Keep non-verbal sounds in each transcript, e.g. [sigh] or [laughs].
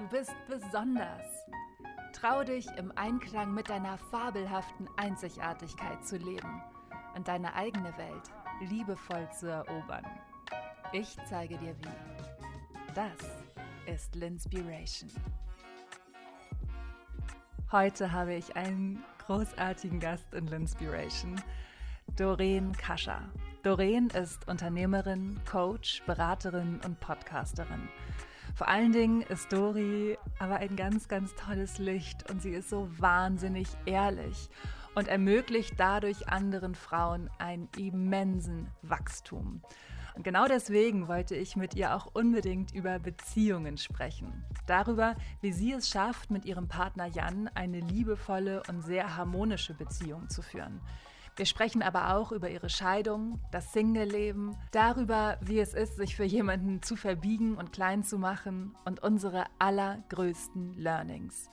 Du bist besonders. Trau dich, im Einklang mit deiner fabelhaften Einzigartigkeit zu leben und deine eigene Welt liebevoll zu erobern. Ich zeige dir wie. Das ist Linspiration. Heute habe ich einen großartigen Gast in Linspiration, Doreen Kascher. Doreen ist Unternehmerin, Coach, Beraterin und Podcasterin. Vor allen Dingen ist Dori aber ein ganz, ganz tolles Licht und sie ist so wahnsinnig ehrlich und ermöglicht dadurch anderen Frauen einen immensen Wachstum. Und genau deswegen wollte ich mit ihr auch unbedingt über Beziehungen sprechen. Darüber, wie sie es schafft, mit ihrem Partner Jan eine liebevolle und sehr harmonische Beziehung zu führen. Wir sprechen aber auch über ihre Scheidung, das Single-Leben, darüber, wie es ist, sich für jemanden zu verbiegen und klein zu machen und unsere allergrößten Learnings.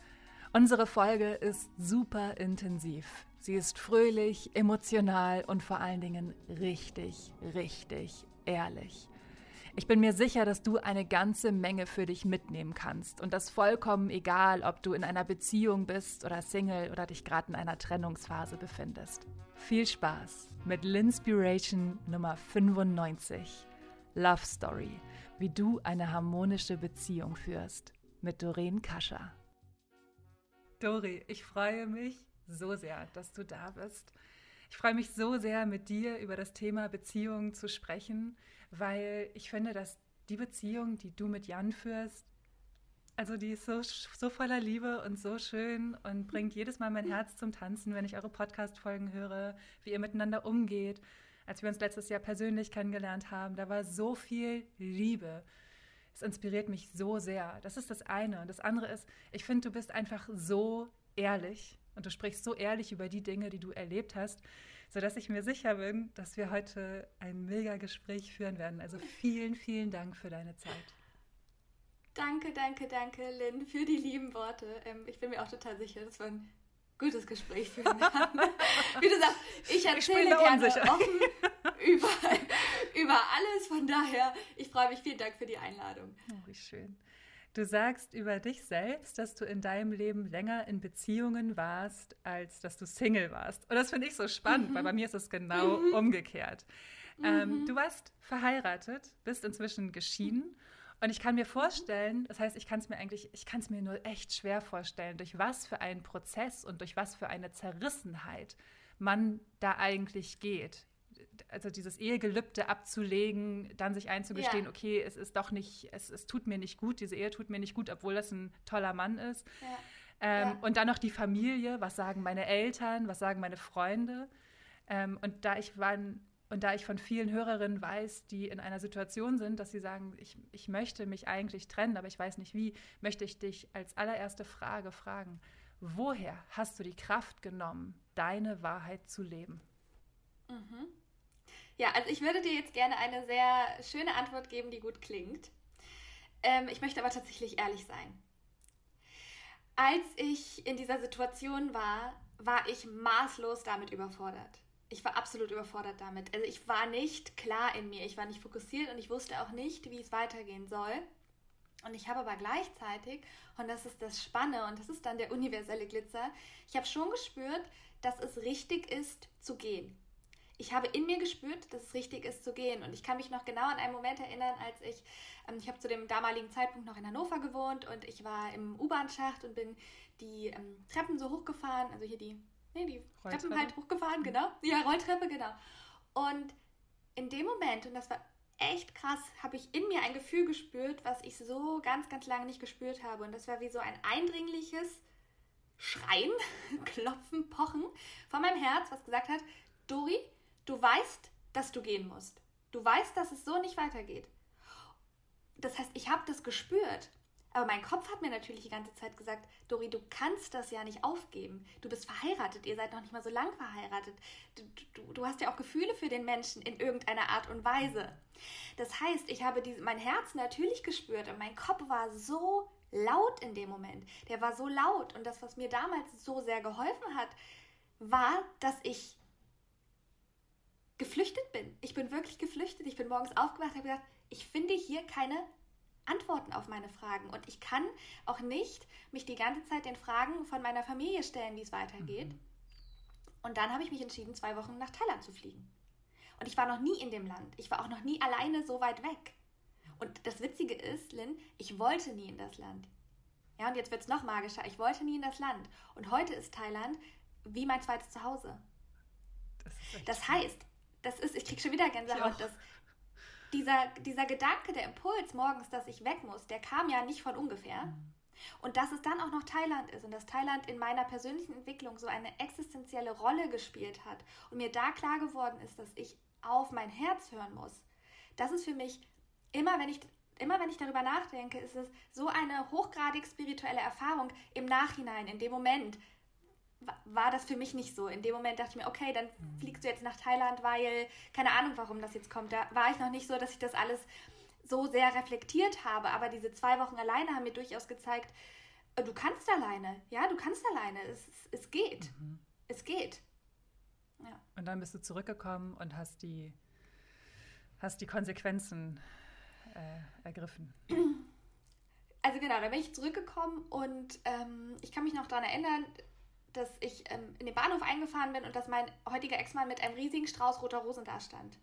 Unsere Folge ist super intensiv. Sie ist fröhlich, emotional und vor allen Dingen richtig, richtig ehrlich. Ich bin mir sicher, dass du eine ganze Menge für dich mitnehmen kannst und das vollkommen egal, ob du in einer Beziehung bist oder Single oder dich gerade in einer Trennungsphase befindest. Viel Spaß mit Linspiration Nummer 95. Love Story, wie du eine harmonische Beziehung führst mit Doreen Kascher. Dori, ich freue mich so sehr, dass du da bist. Ich freue mich so sehr, mit dir über das Thema Beziehungen zu sprechen weil ich finde, dass die Beziehung, die du mit Jan führst, also die ist so, so voller Liebe und so schön und bringt jedes Mal mein Herz zum Tanzen, wenn ich eure Podcast-Folgen höre, wie ihr miteinander umgeht. Als wir uns letztes Jahr persönlich kennengelernt haben, da war so viel Liebe. Es inspiriert mich so sehr. Das ist das eine. Und das andere ist, ich finde, du bist einfach so ehrlich und du sprichst so ehrlich über die Dinge, die du erlebt hast, sodass ich mir sicher bin, dass wir heute ein mega Gespräch führen werden. Also vielen, vielen Dank für deine Zeit. Danke, danke, danke, Lynn, für die lieben Worte. Ähm, ich bin mir auch total sicher, dass wir ein gutes Gespräch führen werden. [laughs] Wie du sagst, ich erzähle ich gerne unsicher. offen über, [laughs] über alles. Von daher, ich freue mich. Vielen Dank für die Einladung. Oh, wie schön. Du sagst über dich selbst, dass du in deinem Leben länger in Beziehungen warst, als dass du Single warst. Und das finde ich so spannend, mhm. weil bei mir ist es genau mhm. umgekehrt. Ähm, mhm. du warst verheiratet, bist inzwischen geschieden. Und ich kann mir vorstellen, das heißt, ich kann es mir eigentlich, ich kann es mir nur echt schwer vorstellen, durch was für einen Prozess und durch was für eine Zerrissenheit man da eigentlich geht also dieses Ehegelübde abzulegen, dann sich einzugestehen, ja. okay, es ist doch nicht, es, es tut mir nicht gut, diese Ehe tut mir nicht gut, obwohl das ein toller Mann ist. Ja. Ähm, ja. Und dann noch die Familie, was sagen meine Eltern, was sagen meine Freunde. Ähm, und da ich war, und da ich von vielen Hörerinnen weiß, die in einer Situation sind, dass sie sagen, ich, ich möchte mich eigentlich trennen, aber ich weiß nicht wie, möchte ich dich als allererste Frage fragen, woher hast du die Kraft genommen, deine Wahrheit zu leben? Mhm. Ja, also ich würde dir jetzt gerne eine sehr schöne Antwort geben, die gut klingt. Ähm, ich möchte aber tatsächlich ehrlich sein. Als ich in dieser Situation war, war ich maßlos damit überfordert. Ich war absolut überfordert damit. Also ich war nicht klar in mir, ich war nicht fokussiert und ich wusste auch nicht, wie es weitergehen soll. Und ich habe aber gleichzeitig, und das ist das Spanne und das ist dann der universelle Glitzer, ich habe schon gespürt, dass es richtig ist zu gehen ich habe in mir gespürt, dass es richtig ist zu gehen. Und ich kann mich noch genau an einen Moment erinnern, als ich, ähm, ich habe zu dem damaligen Zeitpunkt noch in Hannover gewohnt und ich war im U-Bahn-Schacht und bin die ähm, Treppen so hochgefahren, also hier die, nee, die Treppen halt hochgefahren, genau. Ja, Rolltreppe, genau. Und in dem Moment, und das war echt krass, habe ich in mir ein Gefühl gespürt, was ich so ganz, ganz lange nicht gespürt habe. Und das war wie so ein eindringliches Schreien, [laughs] Klopfen, Pochen von meinem Herz, was gesagt hat, Dori, Du weißt, dass du gehen musst. Du weißt, dass es so nicht weitergeht. Das heißt, ich habe das gespürt, Aber mein Kopf hat mir natürlich die ganze Zeit gesagt, Dori, du kannst das ja nicht aufgeben. Du bist verheiratet, ihr seid noch nicht mal so lang verheiratet. Du, du, du hast ja auch Gefühle für den Menschen in irgendeiner Art und Weise. Das heißt, ich habe diese, mein Herz natürlich gespürt und mein Kopf war so laut in dem Moment. Der war so laut und das, was mir damals so sehr geholfen hat, war, dass ich geflüchtet bin. Ich bin wirklich geflüchtet. Ich bin morgens aufgewacht und habe gesagt, ich finde hier keine Antworten auf meine Fragen. Und ich kann auch nicht mich die ganze Zeit den Fragen von meiner Familie stellen, wie es weitergeht. Mhm. Und dann habe ich mich entschieden, zwei Wochen nach Thailand zu fliegen. Und ich war noch nie in dem Land. Ich war auch noch nie alleine so weit weg. Und das Witzige ist, Lynn, ich wollte nie in das Land. Ja, und jetzt wird es noch magischer. Ich wollte nie in das Land. Und heute ist Thailand wie mein zweites Zuhause. Das, das heißt, das ist, ich kriege schon wieder Gänsehaut, dass dieser, dieser Gedanke, der Impuls morgens, dass ich weg muss, der kam ja nicht von ungefähr. Und dass es dann auch noch Thailand ist und dass Thailand in meiner persönlichen Entwicklung so eine existenzielle Rolle gespielt hat und mir da klar geworden ist, dass ich auf mein Herz hören muss. Das ist für mich immer, wenn ich immer wenn ich darüber nachdenke, ist es so eine hochgradig spirituelle Erfahrung im Nachhinein, in dem Moment, war das für mich nicht so. In dem Moment dachte ich mir, okay, dann mhm. fliegst du jetzt nach Thailand, weil, keine Ahnung, warum das jetzt kommt. Da war ich noch nicht so, dass ich das alles so sehr reflektiert habe. Aber diese zwei Wochen alleine haben mir durchaus gezeigt, äh, du kannst alleine. Ja, du kannst alleine. Es, es geht. Mhm. Es geht. Ja. Und dann bist du zurückgekommen und hast die, hast die Konsequenzen äh, ergriffen. Also genau, da bin ich zurückgekommen und ähm, ich kann mich noch daran erinnern, dass ich ähm, in den Bahnhof eingefahren bin und dass mein heutiger Ex-Mann mit einem riesigen Strauß roter Rosen da stand.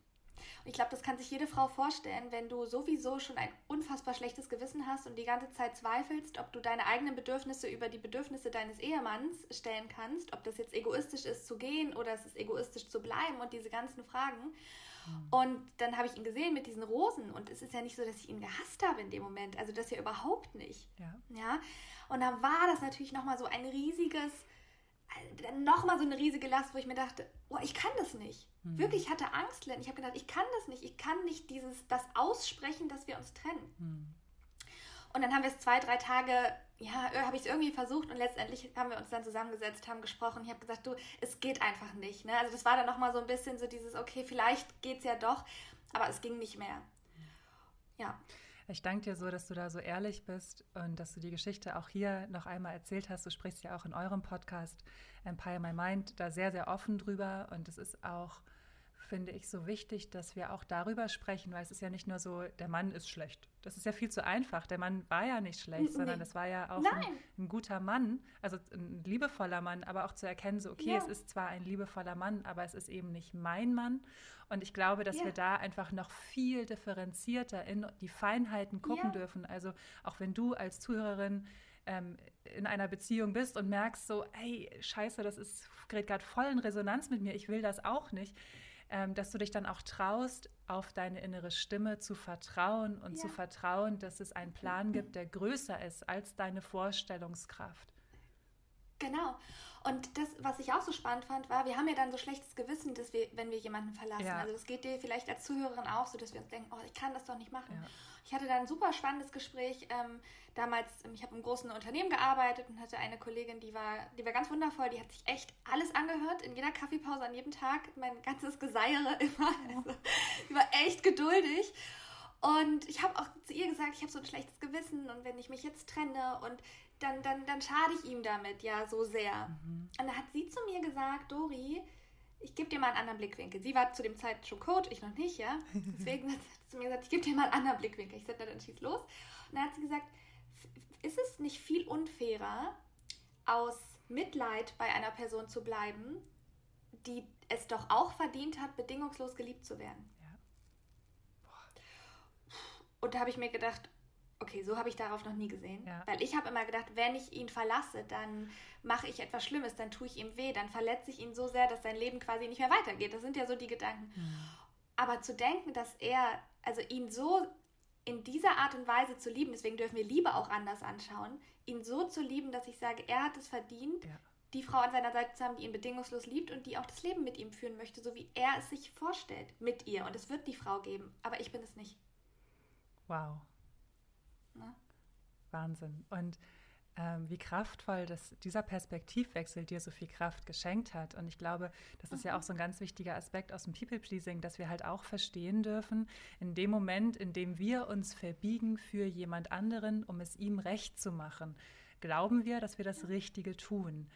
Und ich glaube, das kann sich jede Frau vorstellen, wenn du sowieso schon ein unfassbar schlechtes Gewissen hast und die ganze Zeit zweifelst, ob du deine eigenen Bedürfnisse über die Bedürfnisse deines Ehemanns stellen kannst, ob das jetzt egoistisch ist zu gehen oder es ist egoistisch zu bleiben und diese ganzen Fragen. Mhm. Und dann habe ich ihn gesehen mit diesen Rosen und es ist ja nicht so, dass ich ihn gehasst habe in dem Moment, also das ja überhaupt nicht. Ja. ja? Und dann war das natürlich nochmal so ein riesiges nochmal so eine riesige Last, wo ich mir dachte, oh, ich kann das nicht. Mhm. Wirklich, ich hatte Angst, Len. Ich habe gedacht, ich kann das nicht. Ich kann nicht dieses, das aussprechen, dass wir uns trennen. Mhm. Und dann haben wir es zwei, drei Tage, ja, habe ich es irgendwie versucht und letztendlich haben wir uns dann zusammengesetzt, haben gesprochen. Ich habe gesagt, du, es geht einfach nicht. Ne? Also das war dann nochmal so ein bisschen so dieses, okay, vielleicht geht es ja doch, aber es ging nicht mehr. Ja. Ich danke dir so, dass du da so ehrlich bist und dass du die Geschichte auch hier noch einmal erzählt hast. Du sprichst ja auch in eurem Podcast Empire My Mind da sehr, sehr offen drüber und es ist auch finde ich so wichtig, dass wir auch darüber sprechen, weil es ist ja nicht nur so, der Mann ist schlecht. Das ist ja viel zu einfach. Der Mann war ja nicht schlecht, nee. sondern das war ja auch ein, ein, guter Mann, also ein liebevoller Mann, aber auch zu erkennen, so, okay, ja. es ist zwar ein liebevoller Mann, aber es ist eben nicht mein Mann. Und ich glaube, dass ja. wir da einfach noch viel differenzierter in die Feinheiten gucken ja. dürfen. Also auch wenn du als Zuhörerin ähm, in einer Beziehung bist und merkst so, hey, scheiße, das ist gerade voll in Resonanz mit mir, ich will das auch nicht ähm, dass du dich dann auch traust, auf deine innere Stimme zu vertrauen und ja. zu vertrauen, dass es einen Plan [clears throat] gibt, der größer ist als deine Vorstellungskraft. Genau. Und das, was ich auch so spannend fand, war, wir haben ja dann so schlechtes Gewissen, dass wir, wenn wir jemanden verlassen. Ja. Also das geht dir vielleicht als Zuhörerin auch so, dass wir uns denken, oh, ich kann das doch nicht machen. Ja. Ich hatte da ein super spannendes Gespräch. Ähm, damals, ich habe im großen Unternehmen gearbeitet und hatte eine Kollegin, die war, die war ganz wundervoll. Die hat sich echt alles angehört, in jeder Kaffeepause, an jedem Tag, mein ganzes Geseiere [laughs] immer. Also, die war echt geduldig. Und ich habe auch zu ihr gesagt, ich habe so ein schlechtes Gewissen und wenn ich mich jetzt trenne und dann, dann, dann schade ich ihm damit ja so sehr. Mhm. Und da hat sie zu mir gesagt, Dori, ich gebe dir mal einen anderen Blickwinkel. Sie war zu dem Zeit schon Coach, ich noch nicht, ja. [laughs] Deswegen hat sie zu mir gesagt, ich gebe dir mal einen anderen Blickwinkel. Ich sagte, dann schieß los. Und dann hat sie gesagt, ist es nicht viel unfairer, aus Mitleid bei einer Person zu bleiben, die es doch auch verdient hat, bedingungslos geliebt zu werden? Ja. Und da habe ich mir gedacht, Okay, so habe ich darauf noch nie gesehen. Ja. Weil ich habe immer gedacht, wenn ich ihn verlasse, dann mache ich etwas Schlimmes, dann tue ich ihm weh, dann verletze ich ihn so sehr, dass sein Leben quasi nicht mehr weitergeht. Das sind ja so die Gedanken. Mhm. Aber zu denken, dass er, also ihn so in dieser Art und Weise zu lieben, deswegen dürfen wir Liebe auch anders anschauen, ihn so zu lieben, dass ich sage, er hat es verdient, ja. die Frau an seiner Seite zu haben, die ihn bedingungslos liebt und die auch das Leben mit ihm führen möchte, so wie er es sich vorstellt, mit ihr. Und es wird die Frau geben, aber ich bin es nicht. Wow. Ne? Wahnsinn. Und ähm, wie kraftvoll dass dieser Perspektivwechsel dir so viel Kraft geschenkt hat. Und ich glaube, das ist mhm. ja auch so ein ganz wichtiger Aspekt aus dem People-Pleasing, dass wir halt auch verstehen dürfen, in dem Moment, in dem wir uns verbiegen für jemand anderen, um es ihm recht zu machen, glauben wir, dass wir das Richtige tun.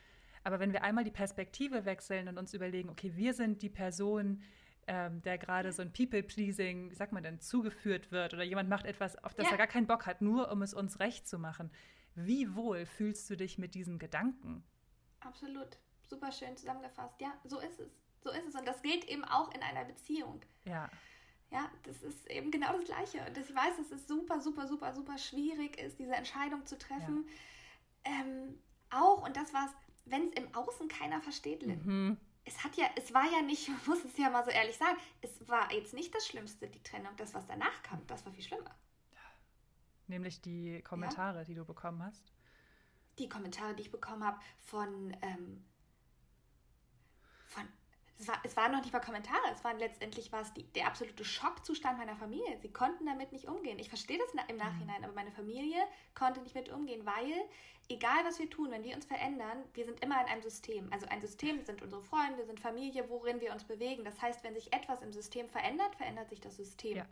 Aber wenn wir einmal die Perspektive wechseln und uns überlegen, okay, wir sind die Person, ähm, der gerade so ein People-Pleasing, wie sagt man denn, zugeführt wird oder jemand macht etwas, auf das ja. er gar keinen Bock hat, nur um es uns recht zu machen wie wohl fühlst du dich mit diesem Gedanken? Absolut. Super schön zusammengefasst. Ja, so ist es. So ist es. Und das gilt eben auch in einer Beziehung. Ja. Ja, das ist eben genau das Gleiche. Und ich weiß, dass es super, super, super, super schwierig ist, diese Entscheidung zu treffen. Ja. Ähm, auch, und das war's, wenn es im Außen keiner versteht, Lynn. Mhm. Es hat ja, es war ja nicht, [laughs] ich muss es ja mal so ehrlich sagen, es war jetzt nicht das Schlimmste, die Trennung. Das, was danach kam, das war viel schlimmer. Nämlich die Kommentare, ja. die du bekommen hast? Die Kommentare, die ich bekommen habe von, ähm, von es, war, es waren noch nicht mal Kommentare, es waren letztendlich war es die, der absolute Schockzustand meiner Familie. Sie konnten damit nicht umgehen. Ich verstehe das im mhm. Nachhinein, aber meine Familie konnte nicht mit umgehen, weil egal was wir tun, wenn wir uns verändern, wir sind immer in einem System. Also ein System sind unsere Freunde, sind Familie, worin wir uns bewegen. Das heißt, wenn sich etwas im System verändert, verändert sich das System. Ja.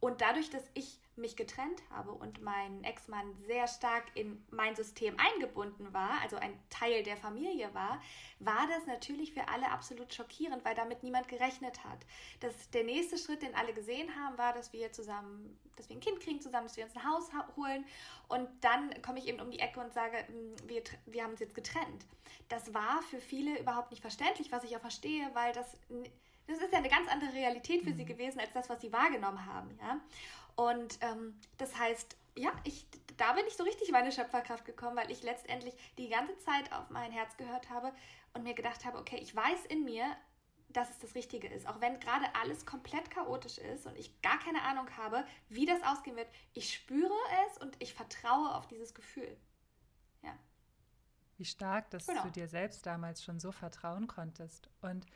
Und dadurch, dass ich mich getrennt habe und mein Ex-Mann sehr stark in mein System eingebunden war, also ein Teil der Familie war, war das natürlich für alle absolut schockierend, weil damit niemand gerechnet hat. Das, der nächste Schritt, den alle gesehen haben, war, dass wir zusammen, dass wir ein Kind kriegen zusammen, dass wir uns ein Haus holen und dann komme ich eben um die Ecke und sage, hm, wir, wir haben uns jetzt getrennt. Das war für viele überhaupt nicht verständlich, was ich auch verstehe, weil das das ist ja eine ganz andere Realität für mhm. sie gewesen als das, was sie wahrgenommen haben, ja. Und ähm, das heißt, ja, ich, da bin ich so richtig meine Schöpferkraft gekommen, weil ich letztendlich die ganze Zeit auf mein Herz gehört habe und mir gedacht habe, okay, ich weiß in mir, dass es das Richtige ist. Auch wenn gerade alles komplett chaotisch ist und ich gar keine Ahnung habe, wie das ausgehen wird. Ich spüre es und ich vertraue auf dieses Gefühl. Ja. Wie stark, dass genau. du dir selbst damals schon so vertrauen konntest. Und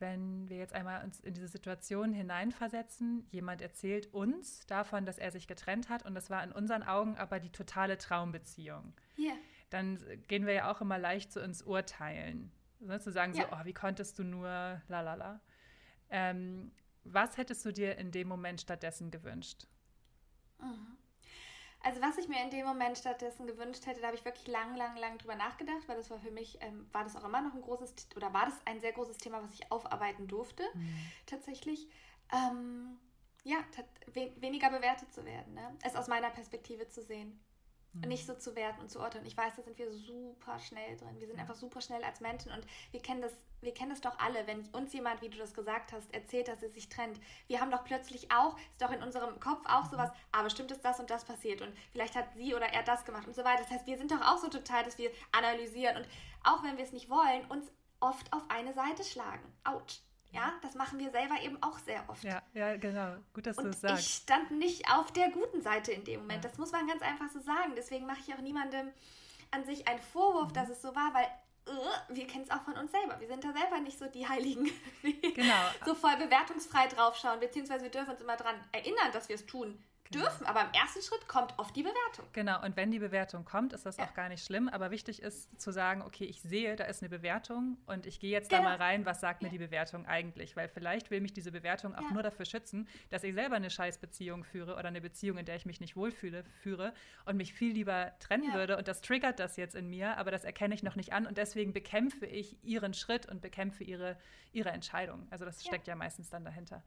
wenn wir jetzt einmal uns in diese Situation hineinversetzen, jemand erzählt uns davon, dass er sich getrennt hat und das war in unseren Augen aber die totale Traumbeziehung. Yeah. Dann gehen wir ja auch immer leicht zu uns urteilen. Ne, zu sagen ja. so, oh, wie konntest du nur, la la la. Ähm, was hättest du dir in dem Moment stattdessen gewünscht? Mhm. Also was ich mir in dem Moment stattdessen gewünscht hätte, da habe ich wirklich lang, lang, lang drüber nachgedacht, weil das war für mich, ähm, war das auch immer noch ein großes, oder war das ein sehr großes Thema, was ich aufarbeiten durfte, mhm. tatsächlich. Ähm, ja, we weniger bewertet zu werden, ne? es aus meiner Perspektive zu sehen. Mhm. Nicht so zu werten und zu urteilen. Ich weiß, da sind wir super schnell drin. Wir sind einfach super schnell als Menschen und wir kennen das, wir kennen das doch alle, wenn uns jemand, wie du das gesagt hast, erzählt, dass er sich trennt. Wir haben doch plötzlich auch, ist doch in unserem Kopf auch mhm. sowas, aber ah, bestimmt ist das und das passiert und vielleicht hat sie oder er das gemacht und so weiter. Das heißt, wir sind doch auch so total, dass wir analysieren und auch wenn wir es nicht wollen, uns oft auf eine Seite schlagen. Autsch. Ja, das machen wir selber eben auch sehr oft. Ja, ja genau. Gut, dass du es sagst. Ich stand nicht auf der guten Seite in dem Moment. Ja. Das muss man ganz einfach so sagen. Deswegen mache ich auch niemandem an sich einen Vorwurf, mhm. dass es so war, weil uh, wir kennen es auch von uns selber. Wir sind da selber nicht so die Heiligen, [laughs] die genau. so voll bewertungsfrei draufschauen, beziehungsweise wir dürfen uns immer daran erinnern, dass wir es tun Genau. dürfen. Aber im ersten Schritt kommt oft die Bewertung. Genau, und wenn die Bewertung kommt, ist das ja. auch gar nicht schlimm. Aber wichtig ist zu sagen, okay, ich sehe, da ist eine Bewertung und ich gehe jetzt genau. da mal rein, was sagt ja. mir die Bewertung eigentlich? Weil vielleicht will mich diese Bewertung auch ja. nur dafür schützen, dass ich selber eine Scheißbeziehung führe oder eine Beziehung, in der ich mich nicht wohlfühle, führe und mich viel lieber trennen würde. Und das triggert das jetzt in mir, aber das erkenne ich noch nicht an und deswegen bekämpfe ich ihren Schritt und bekämpfe ihre, ihre Entscheidung. Also das steckt ja meistens dann dahinter.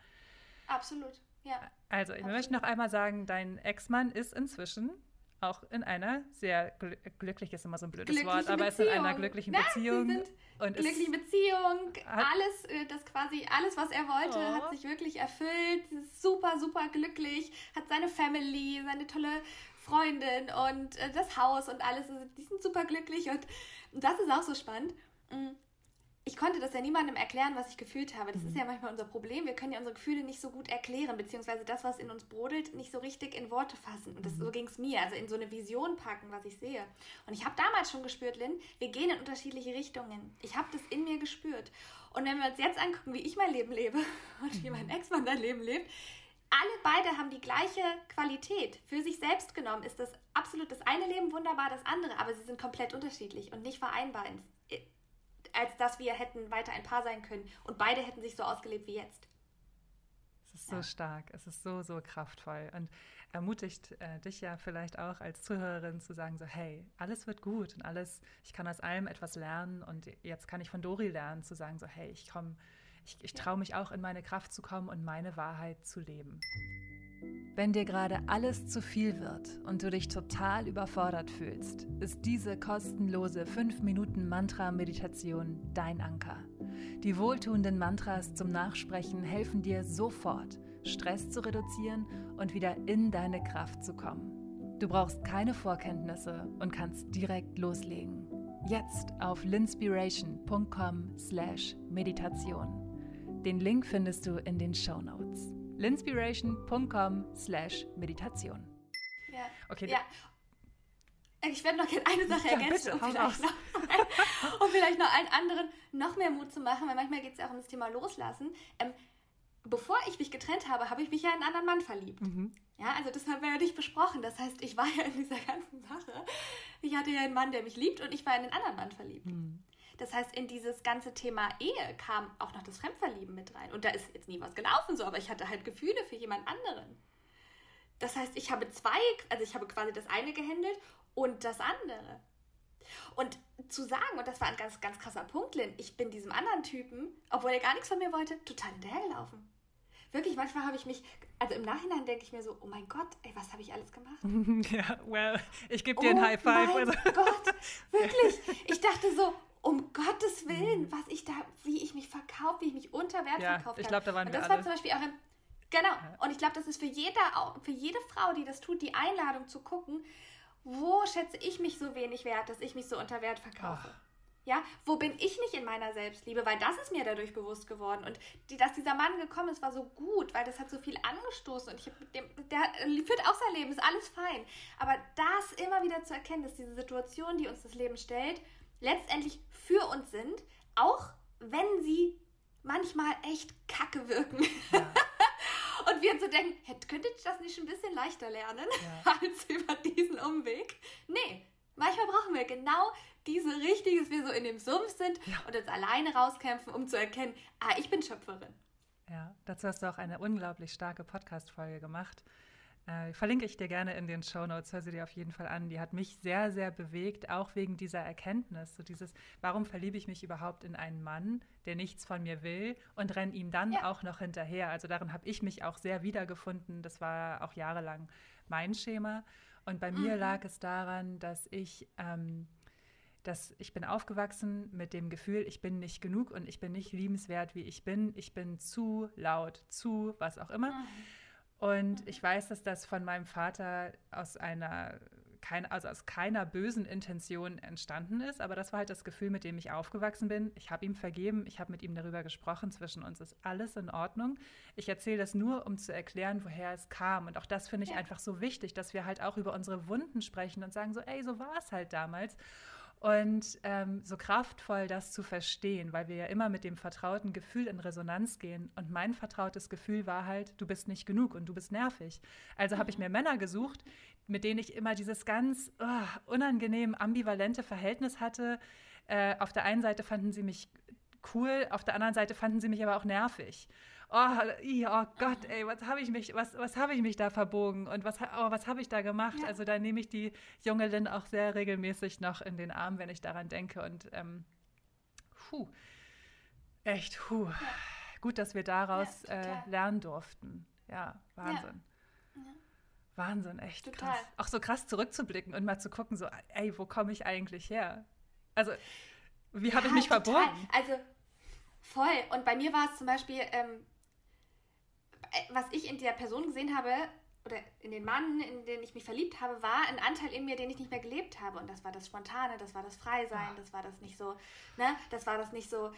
Absolut. Ja. Also, ich möchte noch einmal sagen, dein Ex-Mann ist inzwischen auch in einer sehr gl glücklich ist immer so ein blödes glückliche Wort, aber Beziehung. ist in einer glücklichen Na, Beziehung. Sie sind und glückliche Beziehung, alles, äh, das quasi alles, was er wollte, oh. hat sich wirklich erfüllt. Sie ist super, super glücklich, hat seine Family, seine tolle Freundin und äh, das Haus und alles. Die sind super glücklich und das ist auch so spannend. Ich konnte das ja niemandem erklären, was ich gefühlt habe. Das mhm. ist ja manchmal unser Problem. Wir können ja unsere Gefühle nicht so gut erklären, beziehungsweise das, was in uns brodelt, nicht so richtig in Worte fassen. Und das, mhm. so ging es mir, also in so eine Vision packen, was ich sehe. Und ich habe damals schon gespürt, Lynn, wir gehen in unterschiedliche Richtungen. Ich habe das in mir gespürt. Und wenn wir uns jetzt angucken, wie ich mein Leben lebe [laughs] und wie mein mhm. Ex-Mann sein Leben lebt, alle beide haben die gleiche Qualität. Für sich selbst genommen ist das absolut das eine Leben wunderbar, das andere, aber sie sind komplett unterschiedlich und nicht vereinbar, als dass wir hätten weiter ein Paar sein können. Und beide hätten sich so ausgelebt wie jetzt. Es ist so stark, es ist so, so kraftvoll. Und ermutigt äh, dich ja vielleicht auch als Zuhörerin zu sagen, so hey, alles wird gut und alles, ich kann aus allem etwas lernen. Und jetzt kann ich von Dori lernen, zu sagen, so hey, ich komme ich, ich traue mich auch in meine Kraft zu kommen und meine Wahrheit zu leben. Wenn dir gerade alles zu viel wird und du dich total überfordert fühlst, ist diese kostenlose 5-Minuten-Mantra-Meditation dein Anker. Die wohltuenden Mantras zum Nachsprechen helfen dir sofort, Stress zu reduzieren und wieder in deine Kraft zu kommen. Du brauchst keine Vorkenntnisse und kannst direkt loslegen. Jetzt auf linspiration.com/meditation. Den Link findest du in den Show Notes. linspiration.com slash Meditation. Ja. Okay. Ja. Ich werde noch eine Sache ja, ergänzen, um, vielleicht noch, um vielleicht noch allen anderen noch mehr Mut zu machen, weil manchmal geht es ja auch um das Thema Loslassen. Ähm, bevor ich mich getrennt habe, habe ich mich ja in einen anderen Mann verliebt. Mhm. Ja, also das haben wir ja nicht besprochen. Das heißt, ich war ja in dieser ganzen Sache. Ich hatte ja einen Mann, der mich liebt und ich war in einen anderen Mann verliebt. Mhm. Das heißt, in dieses ganze Thema Ehe kam auch noch das Fremdverlieben mit rein. Und da ist jetzt nie was gelaufen so, aber ich hatte halt Gefühle für jemand anderen. Das heißt, ich habe zwei, also ich habe quasi das eine gehandelt und das andere. Und zu sagen, und das war ein ganz, ganz krasser Punkt, Lynn, ich bin diesem anderen Typen, obwohl er gar nichts von mir wollte, total hinterhergelaufen. Wirklich, manchmal habe ich mich, also im Nachhinein denke ich mir so, oh mein Gott, ey, was habe ich alles gemacht? [laughs] ja, well, ich gebe dir oh ein High Five. Oh mein also. Gott, wirklich. [laughs] Ich dachte so, um Gottes Willen, mhm. was ich da, wie ich mich verkaufe, wie ich mich unter Wert ja, verkauft ich glaube, da waren Und das wir war zum Beispiel auch ein, genau. Ja. Und ich glaube, das ist für jeder, für jede Frau, die das tut, die Einladung zu gucken, wo schätze ich mich so wenig wert, dass ich mich so unter Wert verkaufe. Ach. Ja, wo bin ich nicht in meiner Selbstliebe? Weil das ist mir dadurch bewusst geworden. Und die, dass dieser Mann gekommen ist, war so gut, weil das hat so viel angestoßen. Und ich mit dem, der führt auch sein Leben, ist alles fein. Aber das immer wieder zu erkennen, dass diese Situation, die uns das Leben stellt, letztendlich für uns sind, auch wenn sie manchmal echt kacke wirken. Ja. [laughs] Und wir so denken, hätte, könntet ihr das nicht ein bisschen leichter lernen ja. [laughs] als über diesen Umweg? Nee, manchmal brauchen wir genau diese richtige, dass wir so in dem Sumpf sind ja. und uns alleine rauskämpfen, um zu erkennen, ah, ich bin Schöpferin. Ja, dazu hast du auch eine unglaublich starke Podcast-Folge gemacht. Äh, verlinke ich dir gerne in den Show Notes, hör sie dir auf jeden Fall an. Die hat mich sehr, sehr bewegt, auch wegen dieser Erkenntnis. So dieses, warum verliebe ich mich überhaupt in einen Mann, der nichts von mir will und renne ihm dann ja. auch noch hinterher? Also darin habe ich mich auch sehr wiedergefunden. Das war auch jahrelang mein Schema. Und bei mhm. mir lag es daran, dass ich. Ähm, dass ich bin aufgewachsen mit dem Gefühl, ich bin nicht genug und ich bin nicht liebenswert, wie ich bin. Ich bin zu laut, zu was auch immer. Mhm. Und ich weiß, dass das von meinem Vater aus einer kein, also aus keiner bösen Intention entstanden ist, aber das war halt das Gefühl, mit dem ich aufgewachsen bin. Ich habe ihm vergeben, ich habe mit ihm darüber gesprochen, zwischen uns ist alles in Ordnung. Ich erzähle das nur, um zu erklären, woher es kam. Und auch das finde ich ja. einfach so wichtig, dass wir halt auch über unsere Wunden sprechen und sagen so, ey, so war es halt damals. Und ähm, so kraftvoll das zu verstehen, weil wir ja immer mit dem vertrauten Gefühl in Resonanz gehen. Und mein vertrautes Gefühl war halt, du bist nicht genug und du bist nervig. Also habe ich mir Männer gesucht, mit denen ich immer dieses ganz oh, unangenehm ambivalente Verhältnis hatte. Äh, auf der einen Seite fanden sie mich cool, auf der anderen Seite fanden sie mich aber auch nervig oh, oh Gott, ey, was habe ich mich, was, was habe ich mich da verbogen und was, oh, was habe ich da gemacht? Ja. Also da nehme ich die junge Lynn auch sehr regelmäßig noch in den Arm, wenn ich daran denke und ähm, puh, echt, puh. Ja. Gut, dass wir daraus ja, äh, lernen durften. Ja, Wahnsinn. Wahnsinn, echt total. krass. Auch so krass zurückzublicken und mal zu gucken, so, ey, wo komme ich eigentlich her? Also, wie habe ich mich verbogen? Also, voll. Und bei mir war es zum Beispiel, ähm, äh, was ich in der Person gesehen habe, oder in den Mann, in den ich mich verliebt habe, war ein Anteil in mir, den ich nicht mehr gelebt habe. Und das war das Spontane, das war das Freisein, das war das nicht so, ne, das war das nicht so äh,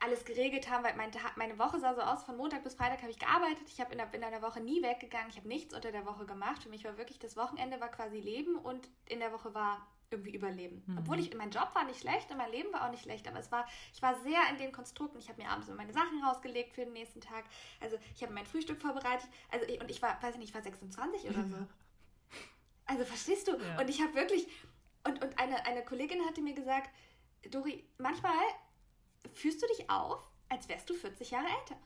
alles geregelt haben, weil mein meine Woche sah so aus, von Montag bis Freitag habe ich gearbeitet, ich habe in, in einer Woche nie weggegangen, ich habe nichts unter der Woche gemacht. Für mich war wirklich das Wochenende war quasi Leben und in der Woche war irgendwie überleben. Mhm. Obwohl ich, mein Job war nicht schlecht und mein Leben war auch nicht schlecht, aber es war, ich war sehr in den Konstrukten. Ich habe mir abends meine Sachen rausgelegt für den nächsten Tag. Also ich habe mein Frühstück vorbereitet. Also und ich war, weiß ich nicht, ich war 26 oder so. [laughs] Also verstehst du? Ja. Und ich habe wirklich, und, und eine, eine Kollegin hatte mir gesagt, Dori, manchmal fühlst du dich auf, als wärst du 40 Jahre älter.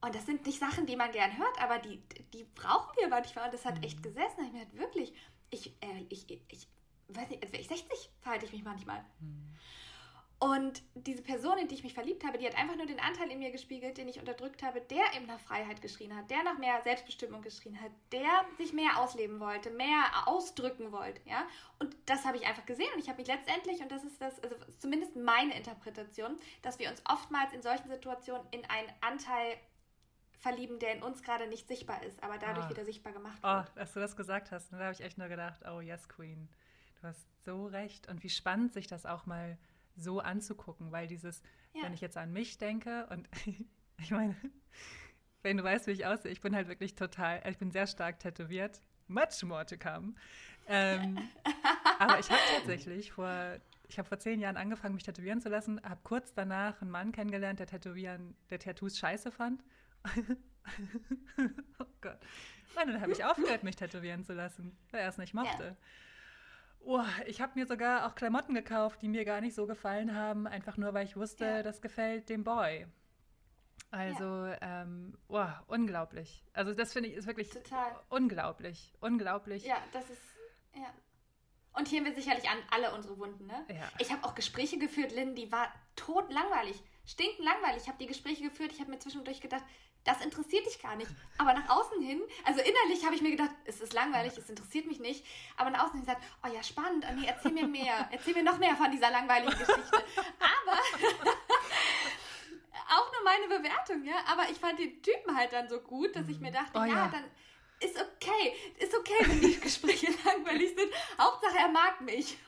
Und das sind nicht Sachen, die man gern hört, aber die, die brauchen wir manchmal. Und das hat echt mhm. gesessen. Ich mir halt wirklich, ich, äh, ich, ich weiß nicht, als wäre ich 60, verhalte ich mich manchmal. Mhm. Und diese Person, in die ich mich verliebt habe, die hat einfach nur den Anteil in mir gespiegelt, den ich unterdrückt habe, der eben nach Freiheit geschrien hat, der nach mehr Selbstbestimmung geschrien hat, der sich mehr ausleben wollte, mehr ausdrücken wollte, ja. Und das habe ich einfach gesehen und ich habe mich letztendlich, und das ist das, also zumindest meine Interpretation, dass wir uns oftmals in solchen Situationen in einen Anteil verlieben, der in uns gerade nicht sichtbar ist, aber dadurch oh. wieder sichtbar gemacht ah, wird. Oh, dass du das gesagt hast, da habe ich echt nur gedacht, oh yes, Queen, du hast so recht. Und wie spannend sich das auch mal so anzugucken, weil dieses, ja. wenn ich jetzt an mich denke und [laughs] ich meine, wenn du weißt, wie ich aussehe, ich bin halt wirklich total, ich bin sehr stark tätowiert, much more to come. Ähm, [laughs] aber ich habe tatsächlich vor, ich habe vor zehn Jahren angefangen, mich tätowieren zu lassen, habe kurz danach einen Mann kennengelernt, der Tätowieren, der Tattoos scheiße fand. [laughs] oh Gott. Und dann habe ich aufgehört, mich tätowieren zu lassen, weil er es nicht mochte. Ja. Oh, ich habe mir sogar auch Klamotten gekauft, die mir gar nicht so gefallen haben, einfach nur, weil ich wusste, ja. das gefällt dem Boy. Also, ja. ähm, oh, unglaublich. Also das finde ich ist wirklich Total. unglaublich, unglaublich. Ja, das ist, ja. Und hier haben wir sicherlich an alle unsere Wunden, ne? Ja. Ich habe auch Gespräche geführt, Lynn, die war tot langweilig, stinken langweilig. Ich habe die Gespräche geführt, ich habe mir zwischendurch gedacht, das interessiert dich gar nicht. Aber nach außen hin, also innerlich habe ich mir gedacht, es ist langweilig, es interessiert mich nicht. Aber nach außen hin gesagt, oh ja, spannend, oh nee, erzähl mir mehr, erzähl mir noch mehr von dieser langweiligen Geschichte. Aber [laughs] auch nur meine Bewertung, ja. Aber ich fand den Typen halt dann so gut, dass ich mir dachte, oh, ja, ja, dann ist okay, ist okay, wenn die Gespräche [laughs] langweilig sind. Hauptsache, er mag mich.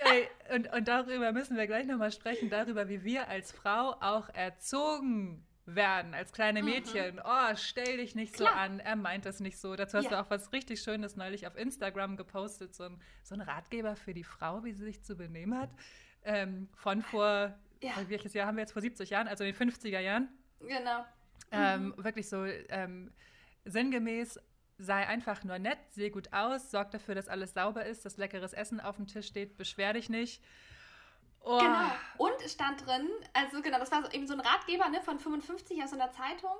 Ey, und, und darüber müssen wir gleich nochmal sprechen, darüber, wie wir als Frau auch erzogen werden als kleine mhm. Mädchen. Mhm. Oh, stell dich nicht Klar. so an, er meint das nicht so. Dazu hast ja. du auch was richtig Schönes neulich auf Instagram gepostet, so ein, so ein Ratgeber für die Frau, wie sie sich zu benehmen hat. Ähm, von vor, ja. welches Jahr haben wir jetzt? Vor 70 Jahren, also in den 50er Jahren. Genau. Ähm, mhm. Wirklich so ähm, sinngemäß, sei einfach nur nett, seh gut aus, sorg dafür, dass alles sauber ist, dass leckeres Essen auf dem Tisch steht, beschwer dich nicht. Oh. Genau. Und es stand drin, also genau, das war eben so ein Ratgeber ne, von 55 aus einer Zeitung.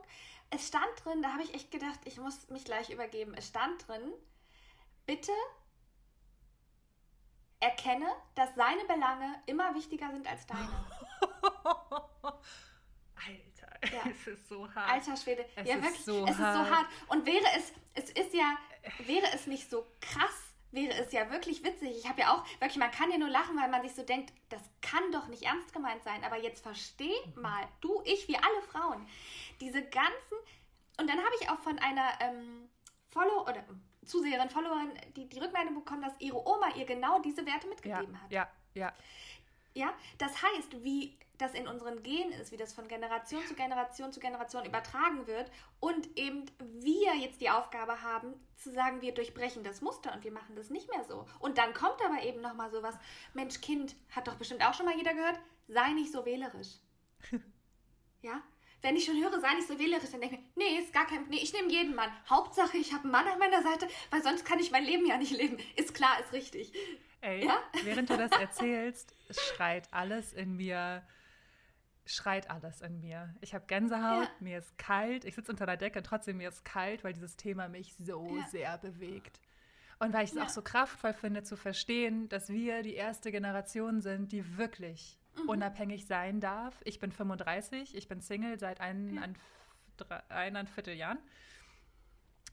Es stand drin, da habe ich echt gedacht, ich muss mich gleich übergeben. Es stand drin, bitte erkenne, dass seine Belange immer wichtiger sind als deine. [laughs] Alter, ja. es ist so hart. Alter Schwede, es ja wirklich, so es hart. ist so hart. Und wäre es, es ist ja, wäre es nicht so krass, wäre es ja wirklich witzig. Ich habe ja auch, wirklich, man kann ja nur lachen, weil man sich so denkt, das kann doch nicht ernst gemeint sein. Aber jetzt versteh mhm. mal, du, ich, wir alle Frauen, diese ganzen. Und dann habe ich auch von einer ähm, Follow oder Zuseherin, Followerin, die, die Rückmeldung bekommen, dass ihre Oma ihr genau diese Werte mitgegeben ja, hat. Ja, ja. Ja, das heißt, wie das in unseren Genen ist, wie das von Generation zu Generation zu Generation übertragen wird und eben wir jetzt die Aufgabe haben, zu sagen, wir durchbrechen das Muster und wir machen das nicht mehr so. Und dann kommt aber eben nochmal sowas, Mensch, Kind, hat doch bestimmt auch schon mal jeder gehört, sei nicht so wählerisch. [laughs] ja? Wenn ich schon höre, sei nicht so wählerisch, dann denke ich, nee, ist gar kein, nee, ich nehme jeden Mann. Hauptsache, ich habe einen Mann an meiner Seite, weil sonst kann ich mein Leben ja nicht leben. Ist klar, ist richtig. Ey, ja? während du das erzählst, schreit alles in mir schreit alles in mir. Ich habe Gänsehaut, ja. mir ist kalt, ich sitze unter der Decke trotzdem mir ist kalt, weil dieses Thema mich so ja. sehr bewegt. Und weil ich es ja. auch so kraftvoll finde, zu verstehen, dass wir die erste Generation sind, die wirklich mhm. unabhängig sein darf. Ich bin 35, ich bin Single seit ein, ein, eineinviertel Jahren.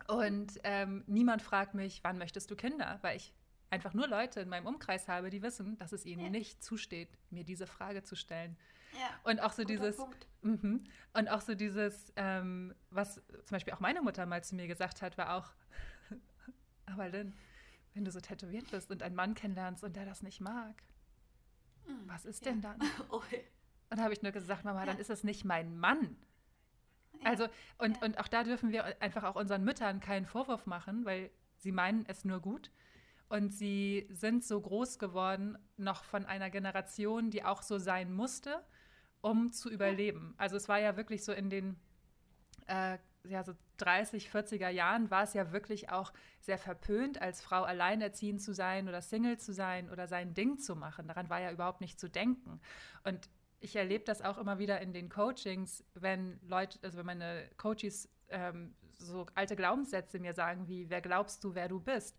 Und ähm, niemand fragt mich, wann möchtest du Kinder? Weil ich einfach nur Leute in meinem Umkreis habe, die wissen, dass es ihnen nicht zusteht, mir diese Frage zu stellen. Ja, und auch so dieses, mm und auch so dieses, ähm, was zum Beispiel auch meine Mutter mal zu mir gesagt hat, war auch, [laughs] aber Lynn, wenn du so tätowiert bist und einen Mann kennenlernst und der das nicht mag, mhm. was ist ja. denn dann? [laughs] Oh. Und da habe ich nur gesagt, Mama, ja. dann ist es nicht mein Mann. Also, und, und auch da dürfen wir einfach auch unseren Müttern keinen Vorwurf machen, weil sie meinen es nur gut. Und sie sind so groß geworden, noch von einer Generation, die auch so sein musste, um zu überleben. Also es war ja wirklich so in den äh, ja, so 30, 40er Jahren war es ja wirklich auch sehr verpönt, als Frau alleinerziehend zu sein oder Single zu sein oder sein Ding zu machen. Daran war ja überhaupt nicht zu denken. Und ich erlebe das auch immer wieder in den Coachings, wenn Leute, also wenn meine Coaches ähm, so alte Glaubenssätze mir sagen, wie wer glaubst du, wer du bist,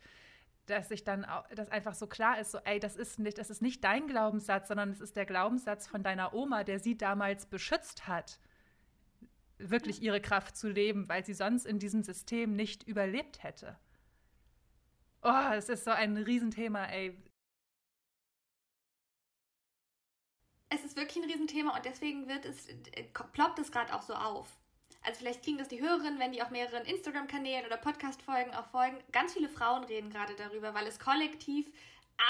dass ich dann auch, dass einfach so klar ist, so ey, das ist nicht, das ist nicht dein Glaubenssatz, sondern es ist der Glaubenssatz von deiner Oma, der sie damals beschützt hat, wirklich ihre Kraft zu leben, weil sie sonst in diesem System nicht überlebt hätte. Oh, es ist so ein Riesenthema, ey. Es ist wirklich ein Riesenthema und deswegen wird es, ploppt es gerade auch so auf. Also vielleicht kriegen das die Hörerinnen, wenn die auf mehreren Instagram-Kanälen oder Podcast-Folgen auch folgen. Ganz viele Frauen reden gerade darüber, weil es kollektiv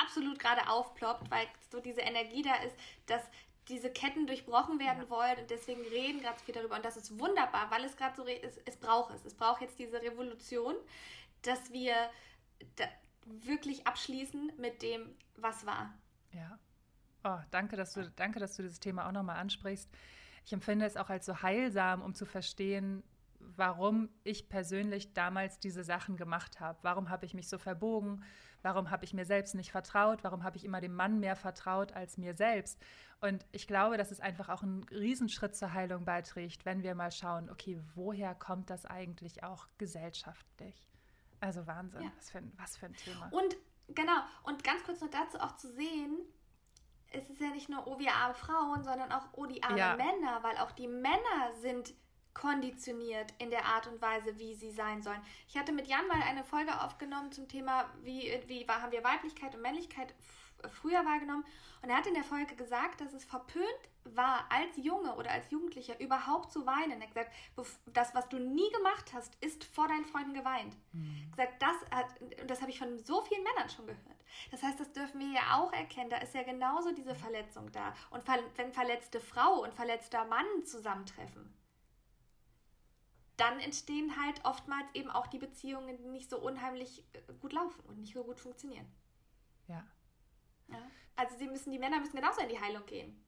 absolut gerade aufploppt, weil so diese Energie da ist, dass diese Ketten durchbrochen werden ja. wollen und deswegen reden gerade so viel darüber und das ist wunderbar, weil es gerade so ist, es braucht es. Es braucht jetzt diese Revolution, dass wir wirklich abschließen mit dem, was war. Ja. Oh, danke, dass du, danke, dass du dieses Thema auch nochmal ansprichst. Ich empfinde es auch als so heilsam, um zu verstehen, warum ich persönlich damals diese Sachen gemacht habe. Warum habe ich mich so verbogen? Warum habe ich mir selbst nicht vertraut? Warum habe ich immer dem Mann mehr vertraut als mir selbst? Und ich glaube, dass es einfach auch einen Riesenschritt zur Heilung beiträgt, wenn wir mal schauen, okay, woher kommt das eigentlich auch gesellschaftlich? Also Wahnsinn, ja. was, für ein, was für ein Thema. Und genau, und ganz kurz noch dazu auch zu sehen, es ist ja nicht nur, oh, wir arme Frauen, sondern auch, oh, die armen ja. Männer, weil auch die Männer sind konditioniert in der Art und Weise, wie sie sein sollen. Ich hatte mit Jan mal eine Folge aufgenommen zum Thema, wie, wie haben wir Weiblichkeit und Männlichkeit früher wahrgenommen. Und er hat in der Folge gesagt, dass es verpönt war, als Junge oder als Jugendlicher überhaupt zu weinen. Er hat gesagt, das, was du nie gemacht hast, ist vor deinen Freunden geweint. Mhm. gesagt, das hat, und das habe ich von so vielen Männern schon gehört. Das heißt, das dürfen wir ja auch erkennen. Da ist ja genauso diese Verletzung da. Und wenn verletzte Frau und verletzter Mann zusammentreffen, dann entstehen halt oftmals eben auch die Beziehungen, die nicht so unheimlich äh, gut laufen und nicht so gut funktionieren. Ja. ja. Also sie müssen, die Männer müssen genauso in die Heilung gehen.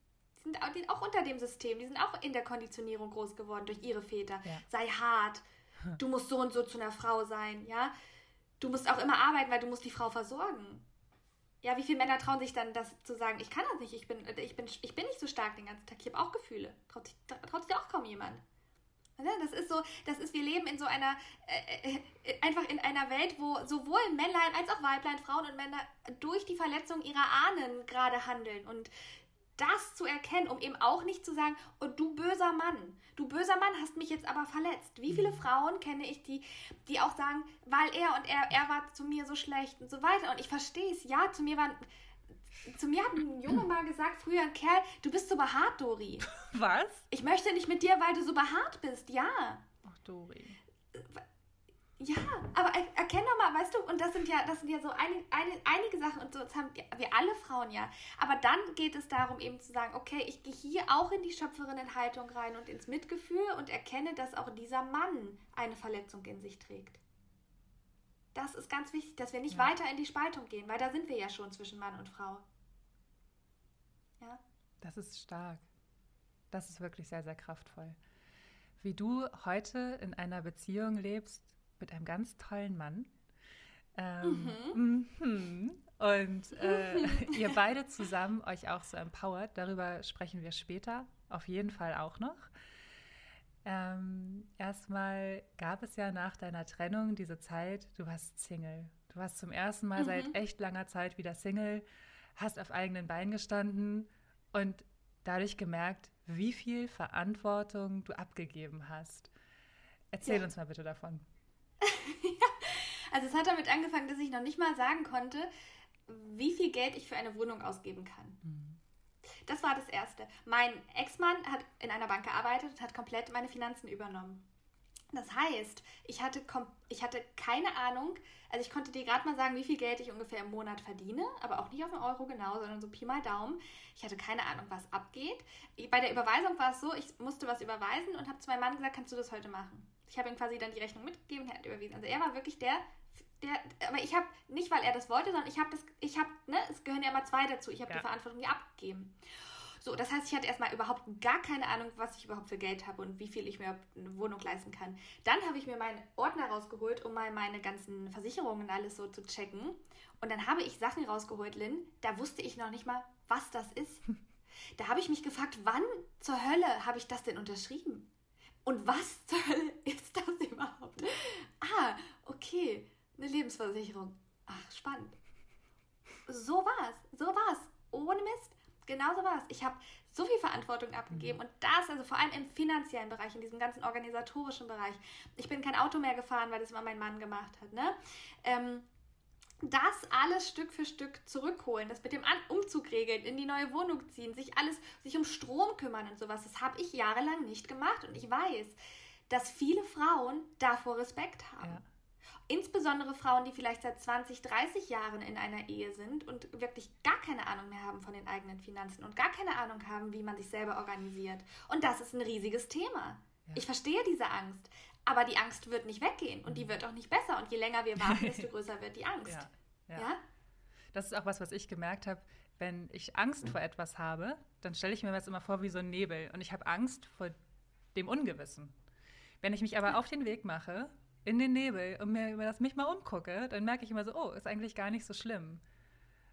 Sind auch unter dem System, die sind auch in der Konditionierung groß geworden durch ihre Väter. Ja. Sei hart, du musst so und so zu einer Frau sein, ja. Du musst auch immer arbeiten, weil du musst die Frau versorgen. Ja, wie viele Männer trauen sich dann, das zu sagen, ich kann das nicht, ich bin, ich bin, ich bin nicht so stark den ganzen Tag, ich habe auch Gefühle. Traut sich, traut sich auch kaum jemand. Das ist so, das ist, wir leben in so einer, äh, äh, einfach in einer Welt, wo sowohl Männlein als auch Weiblein, Frauen und Männer durch die Verletzung ihrer Ahnen gerade handeln. Und das zu erkennen, um eben auch nicht zu sagen, oh du böser Mann, du böser Mann hast mich jetzt aber verletzt. Wie viele mhm. Frauen kenne ich, die, die auch sagen, weil er und er, er war zu mir so schlecht und so weiter. Und ich verstehe es, ja, zu mir waren zu mir hat ein Junge mal gesagt, früher ein Kerl, du bist so behaart, Dori. [laughs] Was? Ich möchte nicht mit dir, weil du so behaart bist, ja. Ach, Dori. Ja, aber erkenn doch mal, weißt du, und das sind ja, das sind ja so ein, eine, einige Sachen und so, das haben wir alle Frauen ja. Aber dann geht es darum, eben zu sagen, okay, ich gehe hier auch in die Schöpferinnenhaltung rein und ins Mitgefühl und erkenne, dass auch dieser Mann eine Verletzung in sich trägt. Das ist ganz wichtig, dass wir nicht ja. weiter in die Spaltung gehen, weil da sind wir ja schon zwischen Mann und Frau. Ja. Das ist stark. Das ist wirklich sehr, sehr kraftvoll. Wie du heute in einer Beziehung lebst mit einem ganz tollen Mann. Ähm, mhm. Mhm. Und äh, ihr beide zusammen euch auch so empowert. Darüber sprechen wir später auf jeden Fall auch noch. Ähm, erstmal gab es ja nach deiner Trennung diese Zeit, du warst Single. Du warst zum ersten Mal mhm. seit echt langer Zeit wieder Single, hast auf eigenen Beinen gestanden und dadurch gemerkt, wie viel Verantwortung du abgegeben hast. Erzähl ja. uns mal bitte davon. [laughs] also es hat damit angefangen, dass ich noch nicht mal sagen konnte, wie viel Geld ich für eine Wohnung ausgeben kann. Mhm. Das war das Erste. Mein Ex-Mann hat in einer Bank gearbeitet und hat komplett meine Finanzen übernommen. Das heißt, ich hatte, ich hatte keine Ahnung, also ich konnte dir gerade mal sagen, wie viel Geld ich ungefähr im Monat verdiene, aber auch nicht auf einen Euro genau, sondern so Pi mal Daumen. Ich hatte keine Ahnung, was abgeht. Bei der Überweisung war es so, ich musste was überweisen und habe zu meinem Mann gesagt, kannst du das heute machen? Ich habe ihm quasi dann die Rechnung mitgegeben und er hat überwiesen. Also er war wirklich der der, aber ich habe, nicht weil er das wollte, sondern ich habe das, ich habe, ne, es gehören ja immer zwei dazu. Ich habe ja. die Verantwortung ja abgegeben. So, das heißt, ich hatte erstmal überhaupt gar keine Ahnung, was ich überhaupt für Geld habe und wie viel ich mir eine Wohnung leisten kann. Dann habe ich mir meinen Ordner rausgeholt, um mal meine ganzen Versicherungen alles so zu checken. Und dann habe ich Sachen rausgeholt, Lynn, da wusste ich noch nicht mal, was das ist. [laughs] Da habe ich mich gefragt, wann zur Hölle habe ich das denn unterschrieben? Und was zur Hölle [laughs] ist das überhaupt? Ah, okay, eine Lebensversicherung. Ach, spannend. So war's, so war's. Ohne Mist. Genau so war's. Ich habe so viel Verantwortung abgegeben mhm. und das, also vor allem im finanziellen Bereich, in diesem ganzen organisatorischen Bereich. Ich bin kein Auto mehr gefahren, weil das immer mein Mann gemacht hat. Ne? Ähm, das alles Stück für Stück zurückholen, das mit dem Umzug regeln, in die neue Wohnung ziehen, sich alles, sich um Strom kümmern und sowas, das habe ich jahrelang nicht gemacht und ich weiß, dass viele Frauen davor Respekt haben. Ja. Insbesondere Frauen, die vielleicht seit 20, 30 Jahren in einer Ehe sind und wirklich gar keine Ahnung mehr haben von den eigenen Finanzen und gar keine Ahnung haben, wie man sich selber organisiert. Und das ist ein riesiges Thema. Ja. Ich verstehe diese Angst. Aber die Angst wird nicht weggehen und die mhm. wird auch nicht besser. Und je länger wir warten, [laughs] desto größer wird die Angst. Ja, ja. ja? Das ist auch was, was ich gemerkt habe. Wenn ich Angst vor etwas habe, dann stelle ich mir das immer vor wie so ein Nebel. Und ich habe Angst vor dem Ungewissen. Wenn ich mich aber auf den Weg mache, in den Nebel und mir über das mich mal umgucke, dann merke ich immer so, oh, ist eigentlich gar nicht so schlimm.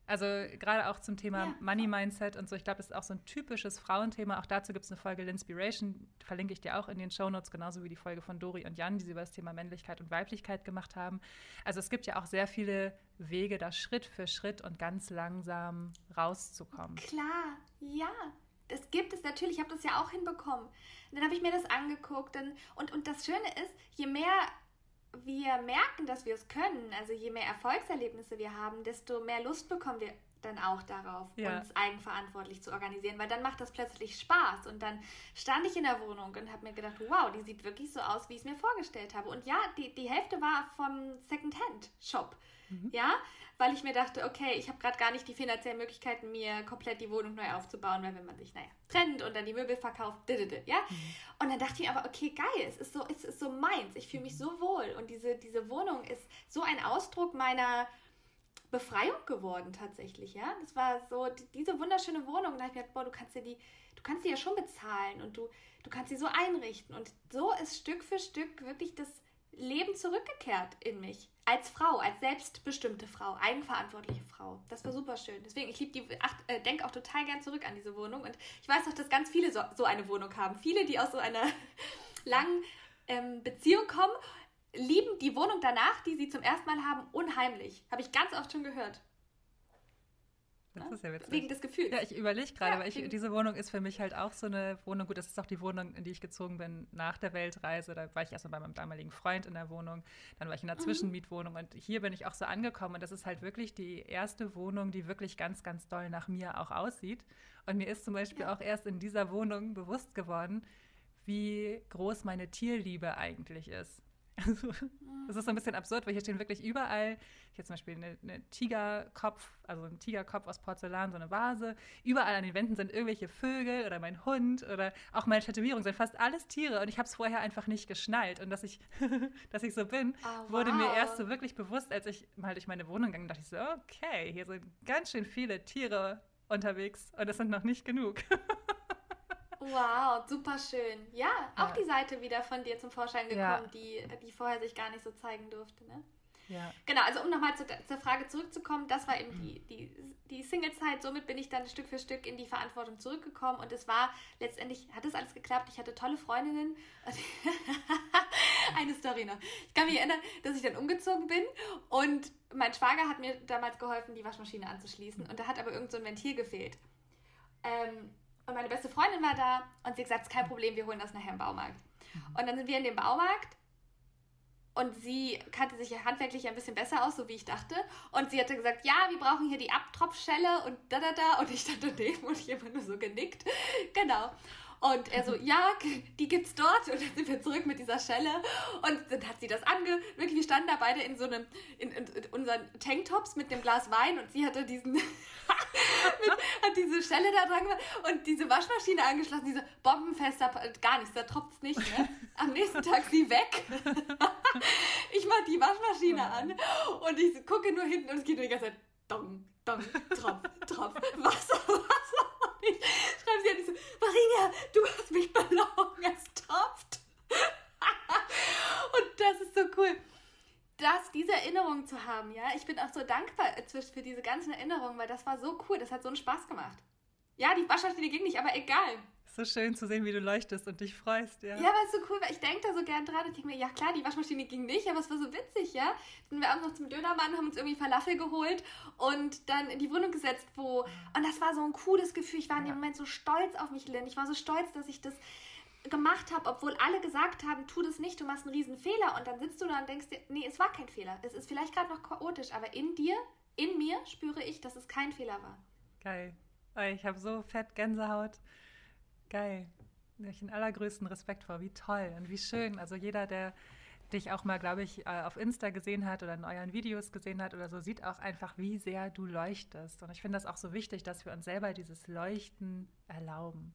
Also gerade auch zum Thema ja. Money Mindset und so, ich glaube, das ist auch so ein typisches Frauenthema. Auch dazu gibt es eine Folge Linspiration, verlinke ich dir auch in den Show Notes, genauso wie die Folge von Dori und Jan, die sie über das Thema Männlichkeit und Weiblichkeit gemacht haben. Also es gibt ja auch sehr viele Wege, da Schritt für Schritt und ganz langsam rauszukommen. Klar, ja. Das gibt es natürlich, ich habe das ja auch hinbekommen. Und dann habe ich mir das angeguckt und, und, und das Schöne ist, je mehr wir merken, dass wir es können, also je mehr Erfolgserlebnisse wir haben, desto mehr Lust bekommen wir dann auch darauf, ja. uns eigenverantwortlich zu organisieren, weil dann macht das plötzlich Spaß. Und dann stand ich in der Wohnung und habe mir gedacht, wow, die sieht wirklich so aus, wie ich es mir vorgestellt habe. Und ja, die, die Hälfte war vom Secondhand-Shop. Mhm. Ja, weil ich mir dachte, okay, ich habe gerade gar nicht die finanziellen Möglichkeiten, mir komplett die Wohnung neu aufzubauen, weil wenn man sich, naja, trennt und dann die Möbel verkauft, ja. Mhm. Und dann dachte ich aber, okay, geil, es ist so, es ist so meins, ich fühle mich so wohl und diese, diese Wohnung ist so ein Ausdruck meiner Befreiung geworden tatsächlich, ja. Das war so diese wunderschöne Wohnung. Da habe ich gedacht, boah, du kannst dir die, du kannst sie ja schon bezahlen und du, du kannst sie so einrichten. Und so ist Stück für Stück wirklich das Leben zurückgekehrt in mich. Als Frau, als selbstbestimmte Frau, eigenverantwortliche Frau. Das war super schön. Deswegen, ich liebe die, äh, denke auch total gern zurück an diese Wohnung. Und ich weiß auch, dass ganz viele so, so eine Wohnung haben. Viele, die aus so einer [laughs] langen ähm, Beziehung kommen, lieben die Wohnung danach, die sie zum ersten Mal haben, unheimlich. Habe ich ganz oft schon gehört. Das ist ja witzig. Wegen des Gefühls. Ja, ich überlege gerade, ja, weil ich, diese Wohnung ist für mich halt auch so eine Wohnung. Gut, das ist auch die Wohnung, in die ich gezogen bin nach der Weltreise. Da war ich erstmal bei meinem damaligen Freund in der Wohnung. Dann war ich in einer mhm. Zwischenmietwohnung. Und hier bin ich auch so angekommen. Und das ist halt wirklich die erste Wohnung, die wirklich ganz, ganz doll nach mir auch aussieht. Und mir ist zum Beispiel ja. auch erst in dieser Wohnung bewusst geworden, wie groß meine Tierliebe eigentlich ist. [laughs] Also, das ist so ein bisschen absurd, weil hier stehen wirklich überall, hier zum Beispiel eine, eine Tigerkopf, also ein Tigerkopf aus Porzellan, so eine Vase. Überall an den Wänden sind irgendwelche Vögel oder mein Hund oder auch meine Tätowierung sind fast alles Tiere und ich habe es vorher einfach nicht geschnallt. Und dass ich, [laughs] dass ich so bin, oh, wow. wurde mir erst so wirklich bewusst, als ich mal durch meine Wohnung gegangen dachte ich so, okay, hier sind ganz schön viele Tiere unterwegs und es sind noch nicht genug. [laughs] Wow, super schön. Ja, auch ja. die Seite wieder von dir zum Vorschein gekommen, ja. die, die vorher sich gar nicht so zeigen durfte. Ne? Ja. Genau, also um nochmal zu, zur Frage zurückzukommen, das war eben die, die, die Single-Zeit. Somit bin ich dann Stück für Stück in die Verantwortung zurückgekommen und es war letztendlich, hat es alles geklappt. Ich hatte tolle Freundinnen. [laughs] Eine Story noch. Ich kann mich erinnern, dass ich dann umgezogen bin und mein Schwager hat mir damals geholfen, die Waschmaschine anzuschließen und da hat aber irgend so ein Ventil gefehlt. Ähm, und meine beste Freundin war da und sie hat gesagt, kein Problem, wir holen das nachher im Baumarkt. Mhm. Und dann sind wir in dem Baumarkt und sie kannte sich ja handwerklich ein bisschen besser aus, so wie ich dachte. Und sie hatte gesagt, ja, wir brauchen hier die Abtropfschelle und da, da, da. Und ich stand daneben und ich habe nur so genickt. Genau. Und er so, ja, die gibt's dort. Und dann sind wir zurück mit dieser Schelle. Und dann hat sie das ange... Wirklich, wir standen da beide in so einem... In, in, in unseren Tanktops mit einem Glas Wein. Und sie hatte diesen... [laughs] mit, hat diese Schelle da dran gemacht und diese Waschmaschine angeschlossen, diese bombenfester, gar nichts, da tropft es nicht, ne? Am nächsten Tag sie weg. [laughs] ich mach die Waschmaschine an und ich gucke nur hinten und es geht nur die ganze Zeit dong, dong, tropf, tropf, Wasser, [laughs] Wasser. [laughs] Ich schreibe sie an, ich so, Maria, du hast mich belogen, es tropft. [laughs] und das ist so cool das, diese Erinnerung zu haben, ja. Ich bin auch so dankbar für diese ganzen Erinnerungen, weil das war so cool, das hat so einen Spaß gemacht. Ja, die Waschmaschine ging nicht, aber egal. So schön zu sehen, wie du leuchtest und dich freust, ja. Ja, aber es ist so cool, weil ich denke da so gern dran und denke mir, ja klar, die Waschmaschine ging nicht, aber es war so witzig, ja. Dann sind wir abends noch zum Dönermann, haben uns irgendwie Falafel geholt und dann in die Wohnung gesetzt, wo, und das war so ein cooles Gefühl. Ich war in dem Moment so stolz auf mich, Lynn. Ich war so stolz, dass ich das gemacht habe, obwohl alle gesagt haben, tu das nicht, du machst einen riesen Fehler und dann sitzt du da und denkst dir, nee, es war kein Fehler. Es ist vielleicht gerade noch chaotisch, aber in dir, in mir spüre ich, dass es kein Fehler war. Geil. Ich habe so fett Gänsehaut. Geil. Ich den allergrößten Respekt vor. Wie toll und wie schön. Also jeder, der dich auch mal, glaube ich, äh, auf Insta gesehen hat oder in euren Videos gesehen hat oder so, sieht auch einfach, wie sehr du leuchtest. Und ich finde das auch so wichtig, dass wir uns selber dieses Leuchten erlauben.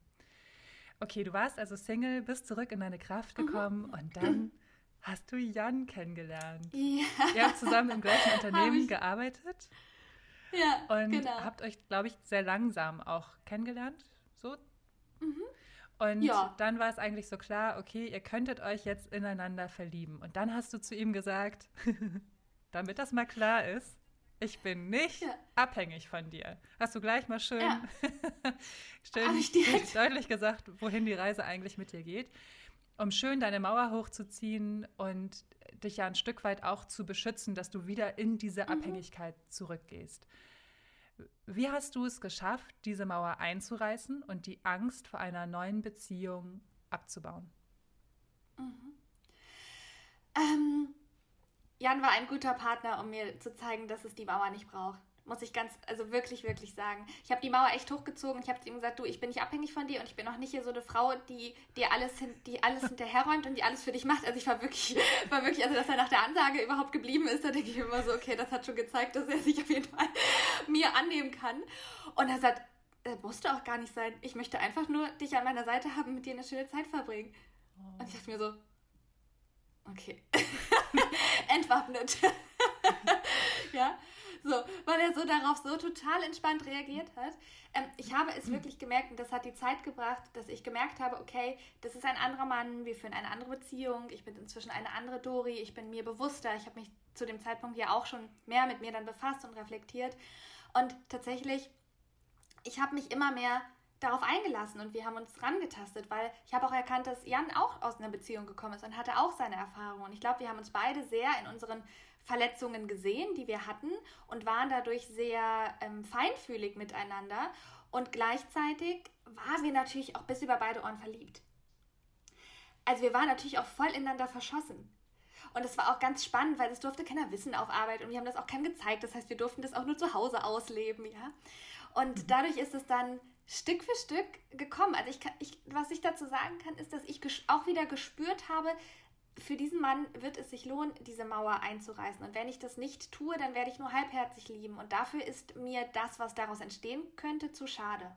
Okay, du warst also Single, bist zurück in deine Kraft mhm. gekommen mhm. und dann hast du Jan kennengelernt. Ja. Ihr habt zusammen im gleichen [laughs] Unternehmen gearbeitet. Ja, und genau. habt euch, glaube ich, sehr langsam auch kennengelernt. So. Mhm. Und ja. dann war es eigentlich so klar, okay, ihr könntet euch jetzt ineinander verlieben. Und dann hast du zu ihm gesagt, [laughs] damit das mal klar ist, ich bin nicht ja. abhängig von dir. Hast du gleich mal schön, ja. [laughs] schön [laughs] deutlich gesagt, wohin die Reise eigentlich mit dir geht, um schön deine Mauer hochzuziehen und dich ja ein Stück weit auch zu beschützen, dass du wieder in diese mhm. Abhängigkeit zurückgehst. Wie hast du es geschafft, diese Mauer einzureißen und die Angst vor einer neuen Beziehung abzubauen? Mhm. Ähm, Jan war ein guter Partner, um mir zu zeigen, dass es die Mauer nicht braucht. Muss ich ganz, also wirklich, wirklich sagen. Ich habe die Mauer echt hochgezogen. Ich habe ihm gesagt, du, ich bin nicht abhängig von dir und ich bin auch nicht hier so eine Frau, die dir alles, hin, die alles hinterherräumt und die alles für dich macht. Also ich war wirklich, [laughs] war wirklich, also dass er nach der Ansage überhaupt geblieben ist, da denke ich immer so, okay, das hat schon gezeigt, dass er sich auf jeden Fall [laughs] mir annehmen kann. Und er sagt, das musste auch gar nicht sein. Ich möchte einfach nur dich an meiner Seite haben, mit dir eine schöne Zeit verbringen. Und ich dachte mir so, okay. [laughs] Entwaffnet. ja, so, weil er so darauf so total entspannt reagiert hat. Ähm, ich habe es wirklich gemerkt und das hat die Zeit gebracht, dass ich gemerkt habe, okay, das ist ein anderer Mann, wir führen eine andere Beziehung, ich bin inzwischen eine andere Dori, ich bin mir bewusster, ich habe mich zu dem Zeitpunkt ja auch schon mehr mit mir dann befasst und reflektiert und tatsächlich, ich habe mich immer mehr darauf eingelassen und wir haben uns rangetastet, weil ich habe auch erkannt, dass Jan auch aus einer Beziehung gekommen ist und hatte auch seine Erfahrungen. Und ich glaube, wir haben uns beide sehr in unseren Verletzungen gesehen, die wir hatten und waren dadurch sehr ähm, feinfühlig miteinander. Und gleichzeitig waren wir natürlich auch bis über beide Ohren verliebt. Also wir waren natürlich auch voll ineinander verschossen. Und es war auch ganz spannend, weil das durfte keiner wissen auf Arbeit und wir haben das auch keinem gezeigt. Das heißt, wir durften das auch nur zu Hause ausleben, ja. Und mhm. dadurch ist es dann Stück für Stück gekommen. Also ich, kann, ich was ich dazu sagen kann, ist, dass ich auch wieder gespürt habe, für diesen Mann wird es sich lohnen, diese Mauer einzureißen. Und wenn ich das nicht tue, dann werde ich nur halbherzig lieben. Und dafür ist mir das, was daraus entstehen könnte, zu schade.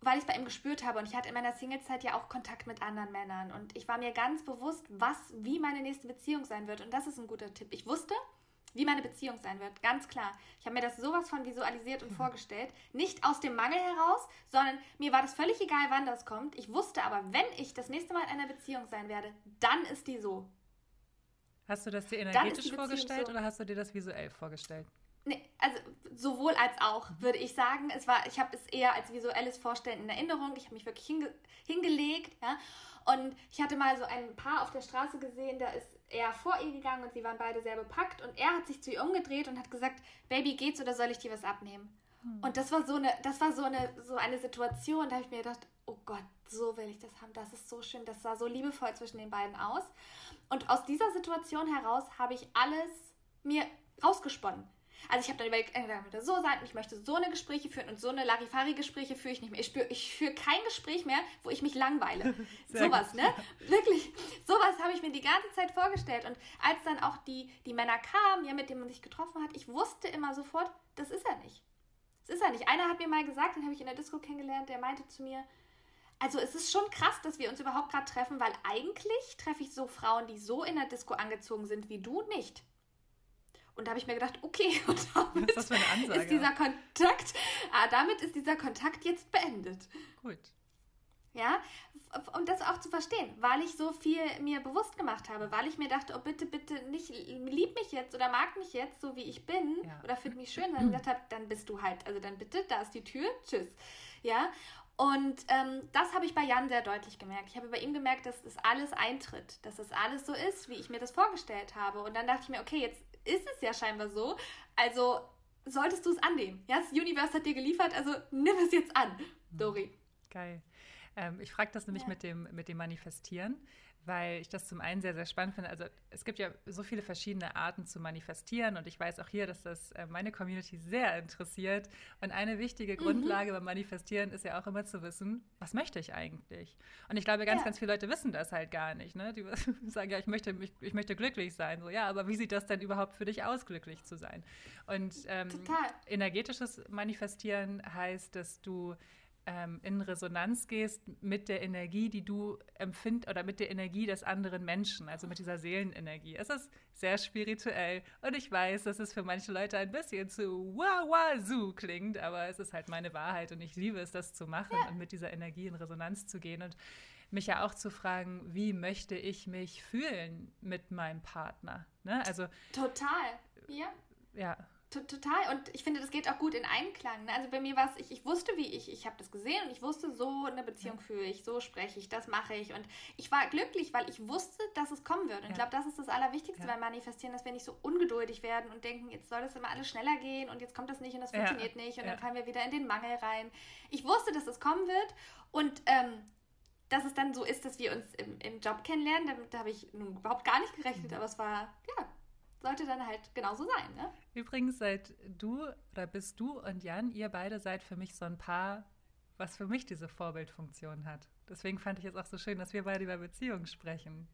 Weil ich es bei ihm gespürt habe und ich hatte in meiner Singlezeit ja auch Kontakt mit anderen Männern und ich war mir ganz bewusst, was, wie meine nächste Beziehung sein wird. Und das ist ein guter Tipp. Ich wusste, wie meine Beziehung sein wird. Ganz klar. Ich habe mir das sowas von visualisiert und mhm. vorgestellt. Nicht aus dem Mangel heraus, sondern mir war das völlig egal, wann das kommt. Ich wusste aber, wenn ich das nächste Mal in einer Beziehung sein werde, dann ist die so. Hast du das dir energetisch vorgestellt so. oder hast du dir das visuell vorgestellt? Nee, also sowohl als auch, würde ich sagen. Es war, ich habe es eher als visuelles Vorstellen in Erinnerung. Ich habe mich wirklich hinge hingelegt, ja. Und ich hatte mal so ein Paar auf der Straße gesehen, da ist er vor ihr gegangen und sie waren beide sehr bepackt und er hat sich zu ihr umgedreht und hat gesagt, Baby, geht's oder soll ich dir was abnehmen? Hm. Und das war so eine, das war so eine, so eine Situation, da habe ich mir gedacht, oh Gott, so will ich das haben. Das ist so schön, das sah so liebevoll zwischen den beiden aus. Und aus dieser Situation heraus habe ich alles mir rausgesponnen. Also ich habe dann überlegt, entweder würde so sein, ich möchte so eine Gespräche führen und so eine Larifari-Gespräche führe ich nicht mehr. Ich, spür, ich führe kein Gespräch mehr, wo ich mich langweile. [laughs] sowas, gut. ne? Wirklich, sowas habe ich mir die ganze Zeit vorgestellt. Und als dann auch die, die Männer kamen, ja, mit denen man sich getroffen hat, ich wusste immer sofort, das ist er nicht. Es ist ja nicht. Einer hat mir mal gesagt, den habe ich in der Disco kennengelernt, der meinte zu mir, also es ist schon krass, dass wir uns überhaupt gerade treffen, weil eigentlich treffe ich so Frauen, die so in der Disco angezogen sind wie du, nicht. Und da habe ich mir gedacht, okay, [laughs] und damit ist, ist, dieser Kontakt, ah, damit ist dieser Kontakt jetzt beendet. Gut. Ja, und das auch zu verstehen, weil ich so viel mir bewusst gemacht habe, weil ich mir dachte, oh bitte, bitte nicht, lieb mich jetzt oder mag mich jetzt, so wie ich bin ja. oder finde mich schön, dann gesagt habe, dann bist du halt, also dann bitte, da ist die Tür, tschüss. Ja, und ähm, das habe ich bei Jan sehr deutlich gemerkt. Ich habe bei ihm gemerkt, dass das alles eintritt, dass das alles so ist, wie ich mir das vorgestellt habe. Und dann dachte ich mir, okay, jetzt ist es ja scheinbar so, also solltest du es annehmen. Ja, das Universe hat dir geliefert, also nimm es jetzt an, Dori. Geil. Ähm, ich frage das nämlich ja. mit, dem, mit dem Manifestieren, weil ich das zum einen sehr, sehr spannend finde. Also es gibt ja so viele verschiedene Arten zu manifestieren und ich weiß auch hier, dass das äh, meine Community sehr interessiert. Und eine wichtige mhm. Grundlage beim Manifestieren ist ja auch immer zu wissen, was möchte ich eigentlich? Und ich glaube, ganz, ja. ganz viele Leute wissen das halt gar nicht. Ne? Die [laughs] sagen ja, ich möchte, ich, ich, möchte glücklich sein. So, ja, aber wie sieht das denn überhaupt für dich aus, glücklich zu sein? Und ähm, energetisches Manifestieren heißt, dass du ähm, in Resonanz gehst mit der Energie, die du empfindest oder mit der Energie des anderen Menschen, also mit dieser Seelenenergie. Es ist sehr spirituell und ich weiß, dass es für manche Leute ein bisschen zu wah-wah-zu klingt, aber es ist halt meine Wahrheit und ich liebe es, das zu machen ja. und mit dieser Energie in Resonanz zu gehen und mich ja auch zu fragen, wie möchte ich mich fühlen mit meinem Partner? Ne? Also total, ja. Ja, Total. Und ich finde, das geht auch gut in Einklang. Ne? Also bei mir war es, ich, ich wusste, wie ich, ich habe das gesehen und ich wusste, so eine Beziehung führe ich, so spreche ich, das mache ich. Und ich war glücklich, weil ich wusste, dass es kommen wird. Und ja. ich glaube, das ist das Allerwichtigste ja. beim Manifestieren, dass wir nicht so ungeduldig werden und denken, jetzt soll das immer alles schneller gehen und jetzt kommt das nicht und das funktioniert ja. nicht und dann fallen wir wieder in den Mangel rein. Ich wusste, dass es kommen wird und ähm, dass es dann so ist, dass wir uns im, im Job kennenlernen, damit da habe ich nun überhaupt gar nicht gerechnet, mhm. aber es war, ja, sollte dann halt genauso sein. Ne? Übrigens seid du oder bist du und Jan, ihr beide seid für mich so ein Paar, was für mich diese Vorbildfunktion hat. Deswegen fand ich es auch so schön, dass wir beide über Beziehungen sprechen.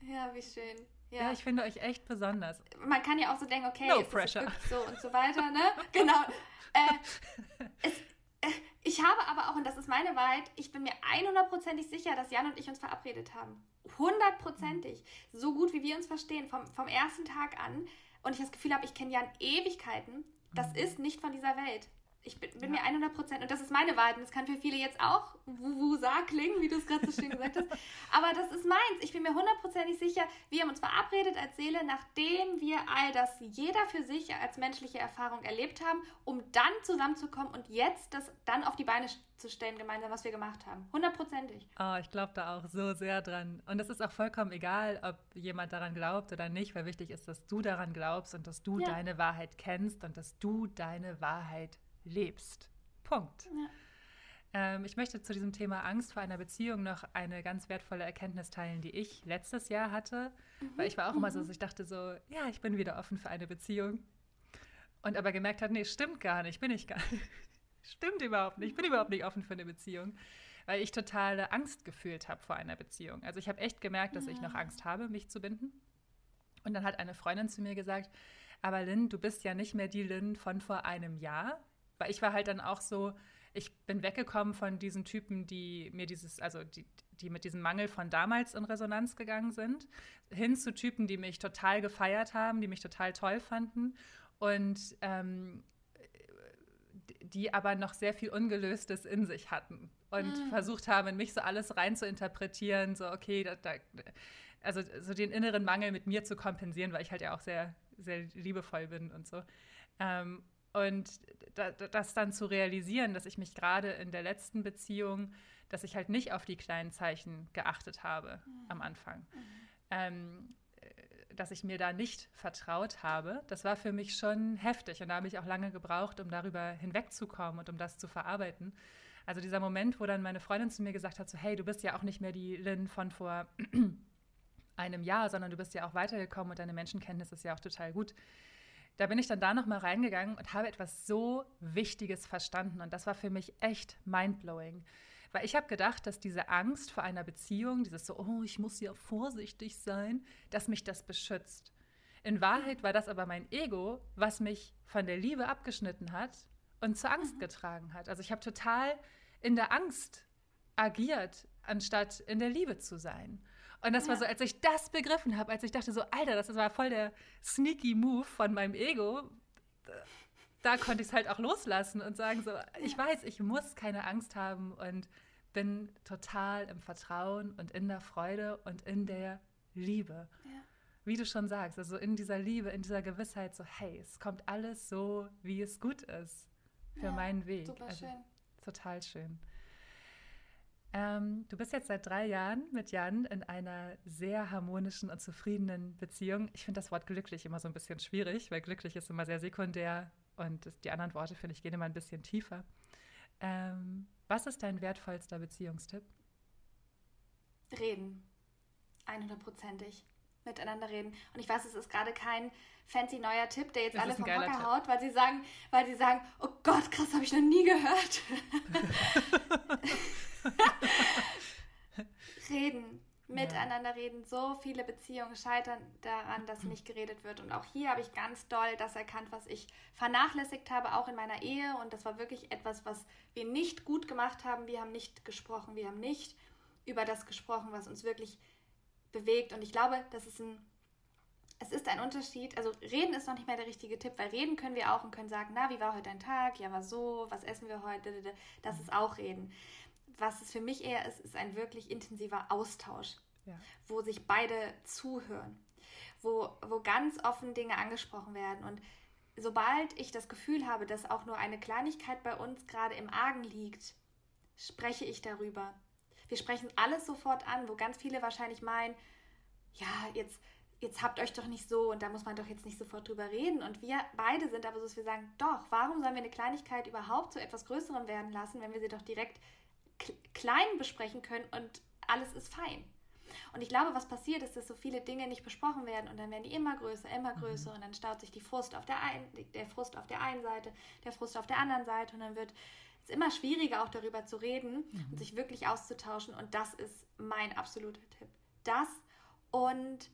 Ja, wie schön. Ja. ja. ich finde euch echt besonders. Man kann ja auch so denken, okay, no pressure. so und so weiter, ne? [laughs] genau. Äh, es, ich habe aber auch, und das ist meine Wahrheit, ich bin mir 100%ig sicher, dass Jan und ich uns verabredet haben hundertprozentig, so gut wie wir uns verstehen, vom, vom ersten Tag an, und ich das Gefühl habe, ich kenne Jan Ewigkeiten, das mhm. ist nicht von dieser Welt. Ich bin, bin ja. mir 100 Prozent, und das ist meine Wahrheit, und das kann für viele jetzt auch Wusa klingen, wie du es gerade so schön gesagt hast, [laughs] aber das ist meins. Ich bin mir hundertprozentig sicher, wir haben uns verabredet als Seele, nachdem wir all das jeder für sich als menschliche Erfahrung erlebt haben, um dann zusammenzukommen und jetzt das dann auf die Beine zu stellen, gemeinsam, was wir gemacht haben. Hundertprozentig. Oh, ich glaube da auch so sehr dran. Und es ist auch vollkommen egal, ob jemand daran glaubt oder nicht, weil wichtig ist, dass du daran glaubst und dass du ja. deine Wahrheit kennst und dass du deine Wahrheit lebst. Punkt. Ja. Ähm, ich möchte zu diesem Thema Angst vor einer Beziehung noch eine ganz wertvolle Erkenntnis teilen, die ich letztes Jahr hatte. Mhm. Weil ich war auch immer so, mhm. dass ich dachte so, ja, ich bin wieder offen für eine Beziehung. Und aber gemerkt hat, nee, stimmt gar nicht, bin ich gar nicht. [laughs] stimmt überhaupt nicht, ich bin überhaupt nicht offen für eine Beziehung. Weil ich totale Angst gefühlt habe vor einer Beziehung. Also ich habe echt gemerkt, dass ich noch Angst habe, mich zu binden. Und dann hat eine Freundin zu mir gesagt, aber Lynn, du bist ja nicht mehr die Lynn von vor einem Jahr, weil ich war halt dann auch so, ich bin weggekommen von diesen Typen, die mir dieses, also die, die mit diesem Mangel von damals in Resonanz gegangen sind, hin zu Typen, die mich total gefeiert haben, die mich total toll fanden und ähm, die aber noch sehr viel Ungelöstes in sich hatten und mhm. versucht haben, in mich so alles rein zu interpretieren, so okay, da, da, also so den inneren Mangel mit mir zu kompensieren, weil ich halt ja auch sehr, sehr liebevoll bin und so. Ähm, und das dann zu realisieren, dass ich mich gerade in der letzten Beziehung, dass ich halt nicht auf die kleinen Zeichen geachtet habe mhm. am Anfang. Mhm. Ähm, äh, dass ich mir da nicht vertraut habe, das war für mich schon heftig. Und da habe ich auch lange gebraucht, um darüber hinwegzukommen und um das zu verarbeiten. Also dieser Moment, wo dann meine Freundin zu mir gesagt hat, so hey, du bist ja auch nicht mehr die Lynn von vor [clears throat] einem Jahr, sondern du bist ja auch weitergekommen und deine Menschenkenntnis ist ja auch total gut da bin ich dann da nochmal reingegangen und habe etwas so Wichtiges verstanden. Und das war für mich echt mindblowing. Weil ich habe gedacht, dass diese Angst vor einer Beziehung, dieses so, oh, ich muss ja vorsichtig sein, dass mich das beschützt. In Wahrheit war das aber mein Ego, was mich von der Liebe abgeschnitten hat und zur Angst mhm. getragen hat. Also ich habe total in der Angst agiert, anstatt in der Liebe zu sein. Und das ja. war so, als ich das begriffen habe, als ich dachte so, Alter, das war voll der sneaky Move von meinem Ego, da konnte ich es halt auch loslassen und sagen so, ich weiß, ich muss keine Angst haben und bin total im Vertrauen und in der Freude und in der Liebe. Ja. Wie du schon sagst, also in dieser Liebe, in dieser Gewissheit, so, hey, es kommt alles so, wie es gut ist für ja, meinen Weg. Super also, schön. Total schön. Ähm, du bist jetzt seit drei Jahren mit Jan in einer sehr harmonischen und zufriedenen Beziehung. Ich finde das Wort glücklich immer so ein bisschen schwierig, weil glücklich ist immer sehr sekundär und die anderen Worte, finde ich, gehen immer ein bisschen tiefer. Ähm, was ist dein wertvollster Beziehungstipp? Reden. 100%ig. Miteinander reden. Und ich weiß, es ist gerade kein fancy neuer Tipp, der jetzt das alle vom Hocker haut, weil sie sagen, weil sie sagen, oh Gott, krass, habe ich noch nie gehört. [laughs] reden miteinander reden. So viele Beziehungen scheitern daran, dass nicht geredet wird. Und auch hier habe ich ganz doll das erkannt, was ich vernachlässigt habe, auch in meiner Ehe. Und das war wirklich etwas, was wir nicht gut gemacht haben. Wir haben nicht gesprochen. Wir haben nicht über das gesprochen, was uns wirklich bewegt. Und ich glaube, das ist ein es ist ein Unterschied. Also reden ist noch nicht mehr der richtige Tipp, weil reden können wir auch und können sagen, na, wie war heute dein Tag? Ja, war so, was essen wir heute? Das ist auch reden was es für mich eher ist, ist ein wirklich intensiver Austausch, ja. wo sich beide zuhören, wo, wo ganz offen Dinge angesprochen werden. Und sobald ich das Gefühl habe, dass auch nur eine Kleinigkeit bei uns gerade im Argen liegt, spreche ich darüber. Wir sprechen alles sofort an, wo ganz viele wahrscheinlich meinen, ja, jetzt, jetzt habt euch doch nicht so und da muss man doch jetzt nicht sofort drüber reden. Und wir beide sind aber so, dass wir sagen, doch, warum sollen wir eine Kleinigkeit überhaupt zu etwas Größerem werden lassen, wenn wir sie doch direkt klein besprechen können und alles ist fein. Und ich glaube, was passiert ist, dass so viele Dinge nicht besprochen werden und dann werden die immer größer, immer mhm. größer und dann staut sich die Frust auf der, ein, der Frust auf der einen Seite, der Frust auf der anderen Seite und dann wird es immer schwieriger auch darüber zu reden mhm. und sich wirklich auszutauschen und das ist mein absoluter Tipp. Das und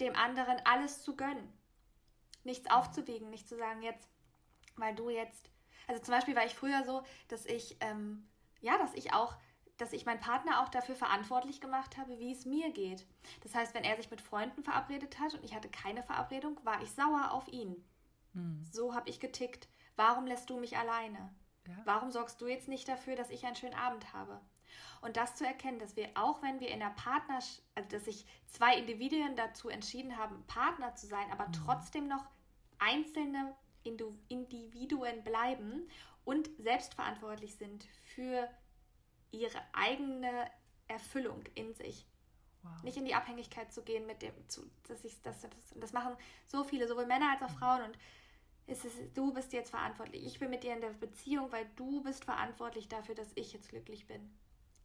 dem anderen alles zu gönnen. Nichts aufzuwiegen, nicht zu sagen, jetzt, weil du jetzt, also zum Beispiel war ich früher so, dass ich ähm, ja, dass ich auch, dass ich meinen Partner auch dafür verantwortlich gemacht habe, wie es mir geht. Das heißt, wenn er sich mit Freunden verabredet hat und ich hatte keine Verabredung, war ich sauer auf ihn. Mhm. So habe ich getickt. Warum lässt du mich alleine? Ja. Warum sorgst du jetzt nicht dafür, dass ich einen schönen Abend habe? Und das zu erkennen, dass wir auch wenn wir in der Partnerschaft, also dass sich zwei Individuen dazu entschieden haben, Partner zu sein, aber mhm. trotzdem noch einzelne Individuen bleiben und selbstverantwortlich sind für ihre eigene Erfüllung in sich. Wow. Nicht in die Abhängigkeit zu gehen mit dem, zu, dass ich das, das, das machen so viele, sowohl Männer als auch mhm. Frauen und es ist, du bist jetzt verantwortlich. Ich bin mit dir in der Beziehung, weil du bist verantwortlich dafür, dass ich jetzt glücklich bin.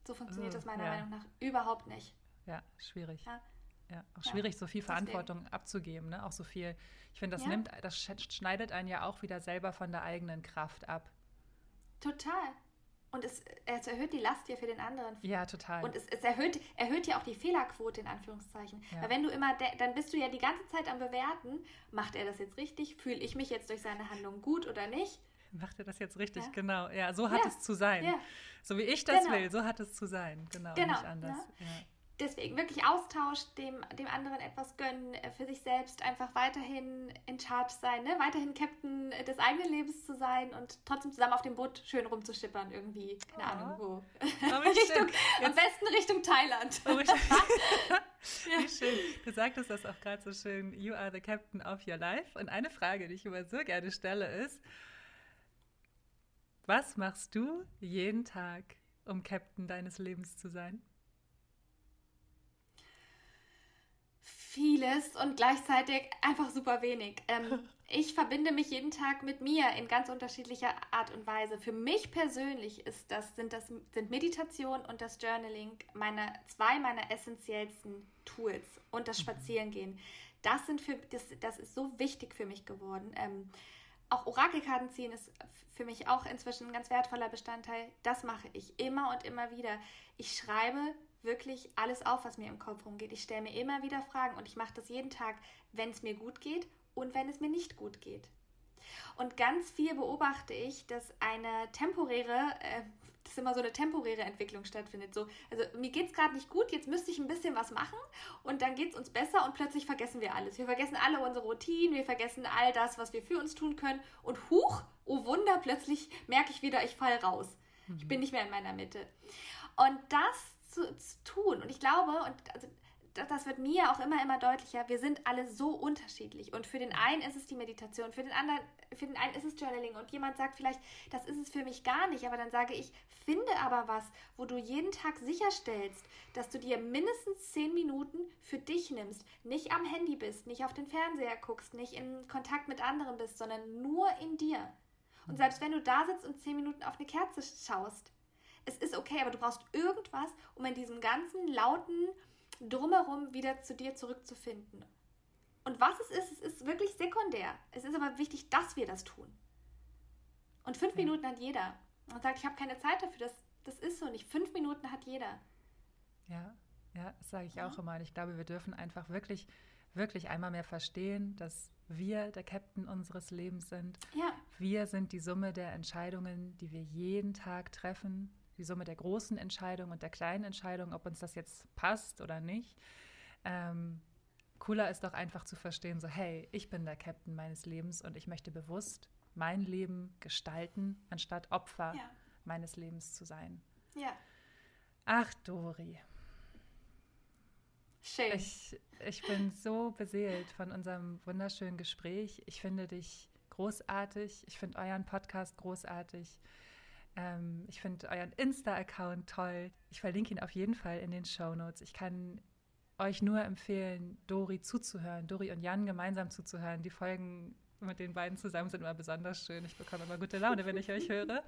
So funktioniert oh, das meiner ja. Meinung nach überhaupt nicht. Ja, schwierig. Ja. Ja, auch schwierig, ja, so viel Verantwortung deswegen. abzugeben, ne? Auch so viel. Ich finde, das ja. nimmt, das schneidet einen ja auch wieder selber von der eigenen Kraft ab. Total. Und es, es erhöht die Last ja für den anderen. Ja, total. Und es, es erhöht, erhöht ja auch die Fehlerquote in Anführungszeichen. Ja. Weil wenn du immer, dann bist du ja die ganze Zeit am Bewerten, macht er das jetzt richtig? Fühle ich mich jetzt durch seine Handlung gut oder nicht? Macht er das jetzt richtig? Ja. Genau. Ja, so hat ja. es zu sein. So wie ich das genau. will, so hat es zu sein. Genau, genau. nicht anders. Deswegen wirklich Austausch, dem, dem anderen etwas gönnen, äh, für sich selbst einfach weiterhin in Charge sein, ne? weiterhin Captain des eigenen Lebens zu sein und trotzdem zusammen auf dem Boot schön rumzuschippern irgendwie. Keine oh. Ahnung wo. [laughs] Richtung, am besten Richtung Thailand. Oh, Wie schön. [laughs] Du sagtest das auch gerade so schön. You are the captain of your life. Und eine Frage, die ich immer so gerne stelle, ist, was machst du jeden Tag, um Captain deines Lebens zu sein? Vieles und gleichzeitig einfach super wenig. Ähm, [laughs] ich verbinde mich jeden Tag mit mir in ganz unterschiedlicher Art und Weise. Für mich persönlich ist das, sind, das, sind Meditation und das Journaling meine, zwei meiner essentiellsten Tools und das mhm. Spazierengehen. Das, sind für, das, das ist so wichtig für mich geworden. Ähm, auch Orakelkarten ziehen ist für mich auch inzwischen ein ganz wertvoller Bestandteil. Das mache ich immer und immer wieder. Ich schreibe wirklich alles auf, was mir im Kopf rumgeht. Ich stelle mir immer wieder Fragen und ich mache das jeden Tag, wenn es mir gut geht und wenn es mir nicht gut geht. Und ganz viel beobachte ich, dass eine temporäre, äh, dass immer so eine temporäre Entwicklung stattfindet. So, also mir geht es gerade nicht gut, jetzt müsste ich ein bisschen was machen und dann geht es uns besser und plötzlich vergessen wir alles. Wir vergessen alle unsere Routinen, wir vergessen all das, was wir für uns tun können und huch, oh Wunder, plötzlich merke ich wieder, ich falle raus. Ich bin nicht mehr in meiner Mitte. Und das zu, zu tun, und ich glaube, und also das wird mir auch immer, immer deutlicher, wir sind alle so unterschiedlich. Und für den einen ist es die Meditation, für den anderen, für den einen ist es Journaling. Und jemand sagt vielleicht, das ist es für mich gar nicht. Aber dann sage ich, finde aber was, wo du jeden Tag sicherstellst, dass du dir mindestens zehn Minuten für dich nimmst. Nicht am Handy bist, nicht auf den Fernseher guckst, nicht in Kontakt mit anderen bist, sondern nur in dir. Und selbst wenn du da sitzt und zehn Minuten auf eine Kerze schaust, es ist okay, aber du brauchst irgendwas, um in diesem ganzen lauten, drumherum wieder zu dir zurückzufinden. Und was es ist, es ist wirklich sekundär. Es ist aber wichtig, dass wir das tun. Und fünf ja. Minuten hat jeder. Man sagt, ich habe keine Zeit dafür. Das, das ist so nicht. Fünf Minuten hat jeder. Ja, ja, das sage ich ja. auch immer. Und ich glaube, wir dürfen einfach wirklich, wirklich einmal mehr verstehen, dass wir der Captain unseres Lebens sind. Ja. Wir sind die Summe der Entscheidungen, die wir jeden Tag treffen die Summe der großen Entscheidungen und der kleinen Entscheidungen, ob uns das jetzt passt oder nicht. Ähm, cooler ist doch einfach zu verstehen, so hey, ich bin der Captain meines Lebens und ich möchte bewusst mein Leben gestalten, anstatt Opfer ja. meines Lebens zu sein. Ja. Ach, Dori. Schön. Ich, ich bin so beseelt von unserem wunderschönen Gespräch. Ich finde dich großartig. Ich finde euren Podcast großartig. Ähm, ich finde euren Insta-Account toll. Ich verlinke ihn auf jeden Fall in den Show Notes. Ich kann euch nur empfehlen, Dori zuzuhören, Dori und Jan gemeinsam zuzuhören. Die Folgen mit den beiden zusammen sind immer besonders schön. Ich bekomme immer gute Laune, wenn ich euch höre.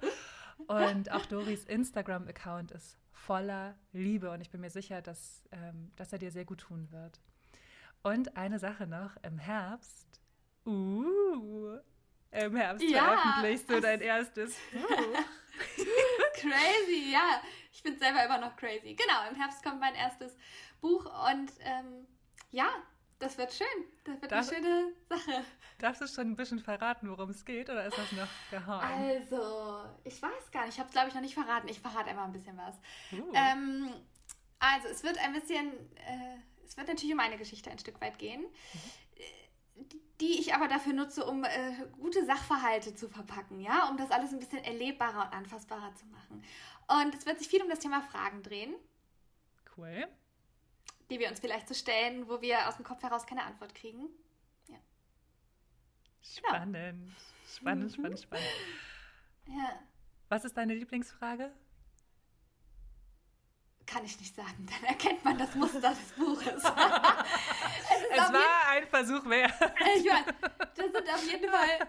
Und auch Doris Instagram-Account ist voller Liebe und ich bin mir sicher, dass, ähm, dass er dir sehr gut tun wird. Und eine Sache noch, im Herbst, uh, im Herbst ja. veröffentlichst du dein erstes Buch. [laughs] [laughs] crazy, ja. Ich bin selber immer noch crazy. Genau, im Herbst kommt mein erstes Buch und ähm, ja, das wird schön. Das wird Darf, eine schöne Sache. Darfst du schon ein bisschen verraten, worum es geht, oder ist das noch geheim? Also, ich weiß gar nicht. Ich habe es, glaube ich, noch nicht verraten. Ich verrate immer ein bisschen was. Uh. Ähm, also, es wird ein bisschen, äh, es wird natürlich um meine Geschichte ein Stück weit gehen. Mhm die ich aber dafür nutze, um äh, gute Sachverhalte zu verpacken, ja, um das alles ein bisschen erlebbarer und anfassbarer zu machen. Und es wird sich viel um das Thema Fragen drehen. Cool. Die wir uns vielleicht so stellen, wo wir aus dem Kopf heraus keine Antwort kriegen. Ja. Spannend. Genau. Spannend, spannend, [laughs] spannend. Ja. Was ist deine Lieblingsfrage? Kann ich nicht sagen. [laughs] Dann erkennt man das Muster des Buches. [laughs] es, es war ein Versuch wert. [laughs] ich meine, das sind auf jeden Fall.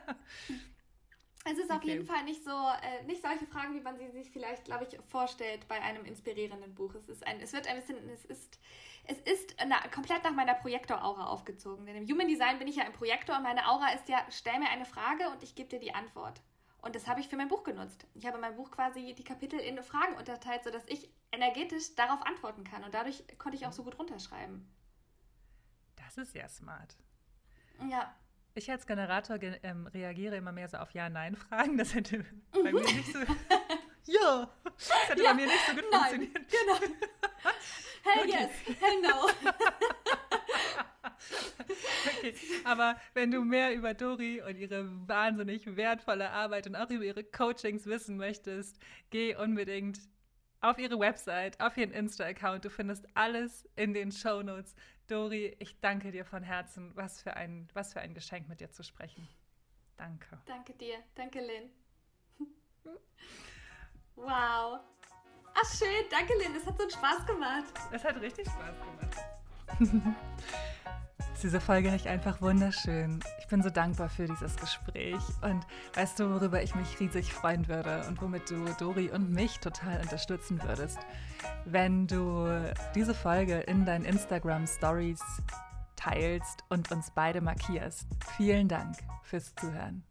Es ist auf okay. jeden Fall nicht so, äh, nicht solche Fragen, wie man sie sich vielleicht, glaube ich, vorstellt bei einem inspirierenden Buch. Es ist ein, es wird ein bisschen, es ist, es ist na, komplett nach meiner Projektor-Aura aufgezogen. Denn im Human Design bin ich ja ein Projektor und meine Aura ist ja, stell mir eine Frage und ich gebe dir die Antwort. Und das habe ich für mein Buch genutzt. Ich habe mein Buch quasi die Kapitel in Fragen unterteilt, sodass ich energetisch darauf antworten kann. Und dadurch konnte ich auch so gut runterschreiben. Das ist ja smart. Ja. Ich als Generator ähm, reagiere immer mehr so auf Ja-Nein-Fragen. Das hätte bei mir nicht so. [laughs] ja! Das hätte ja, bei mir nicht so gut nein, funktioniert. Genau. [laughs] Hell okay. yes, hell no. [laughs] [laughs] okay, aber wenn du mehr über Dori und ihre wahnsinnig wertvolle Arbeit und auch über ihre Coachings wissen möchtest, geh unbedingt auf ihre Website, auf ihren Insta-Account. Du findest alles in den Show Notes. Dori, ich danke dir von Herzen. Was für, ein, was für ein Geschenk, mit dir zu sprechen. Danke. Danke dir. Danke, Lynn. wow. Ach, schön. Danke, Lynn. Es hat so einen Spaß gemacht. Es hat richtig Spaß gemacht. Ist [laughs] diese Folge nicht einfach wunderschön? Ich bin so dankbar für dieses Gespräch. Und weißt du, worüber ich mich riesig freuen würde und womit du Dori und mich total unterstützen würdest? Wenn du diese Folge in deinen Instagram Stories teilst und uns beide markierst. Vielen Dank fürs Zuhören.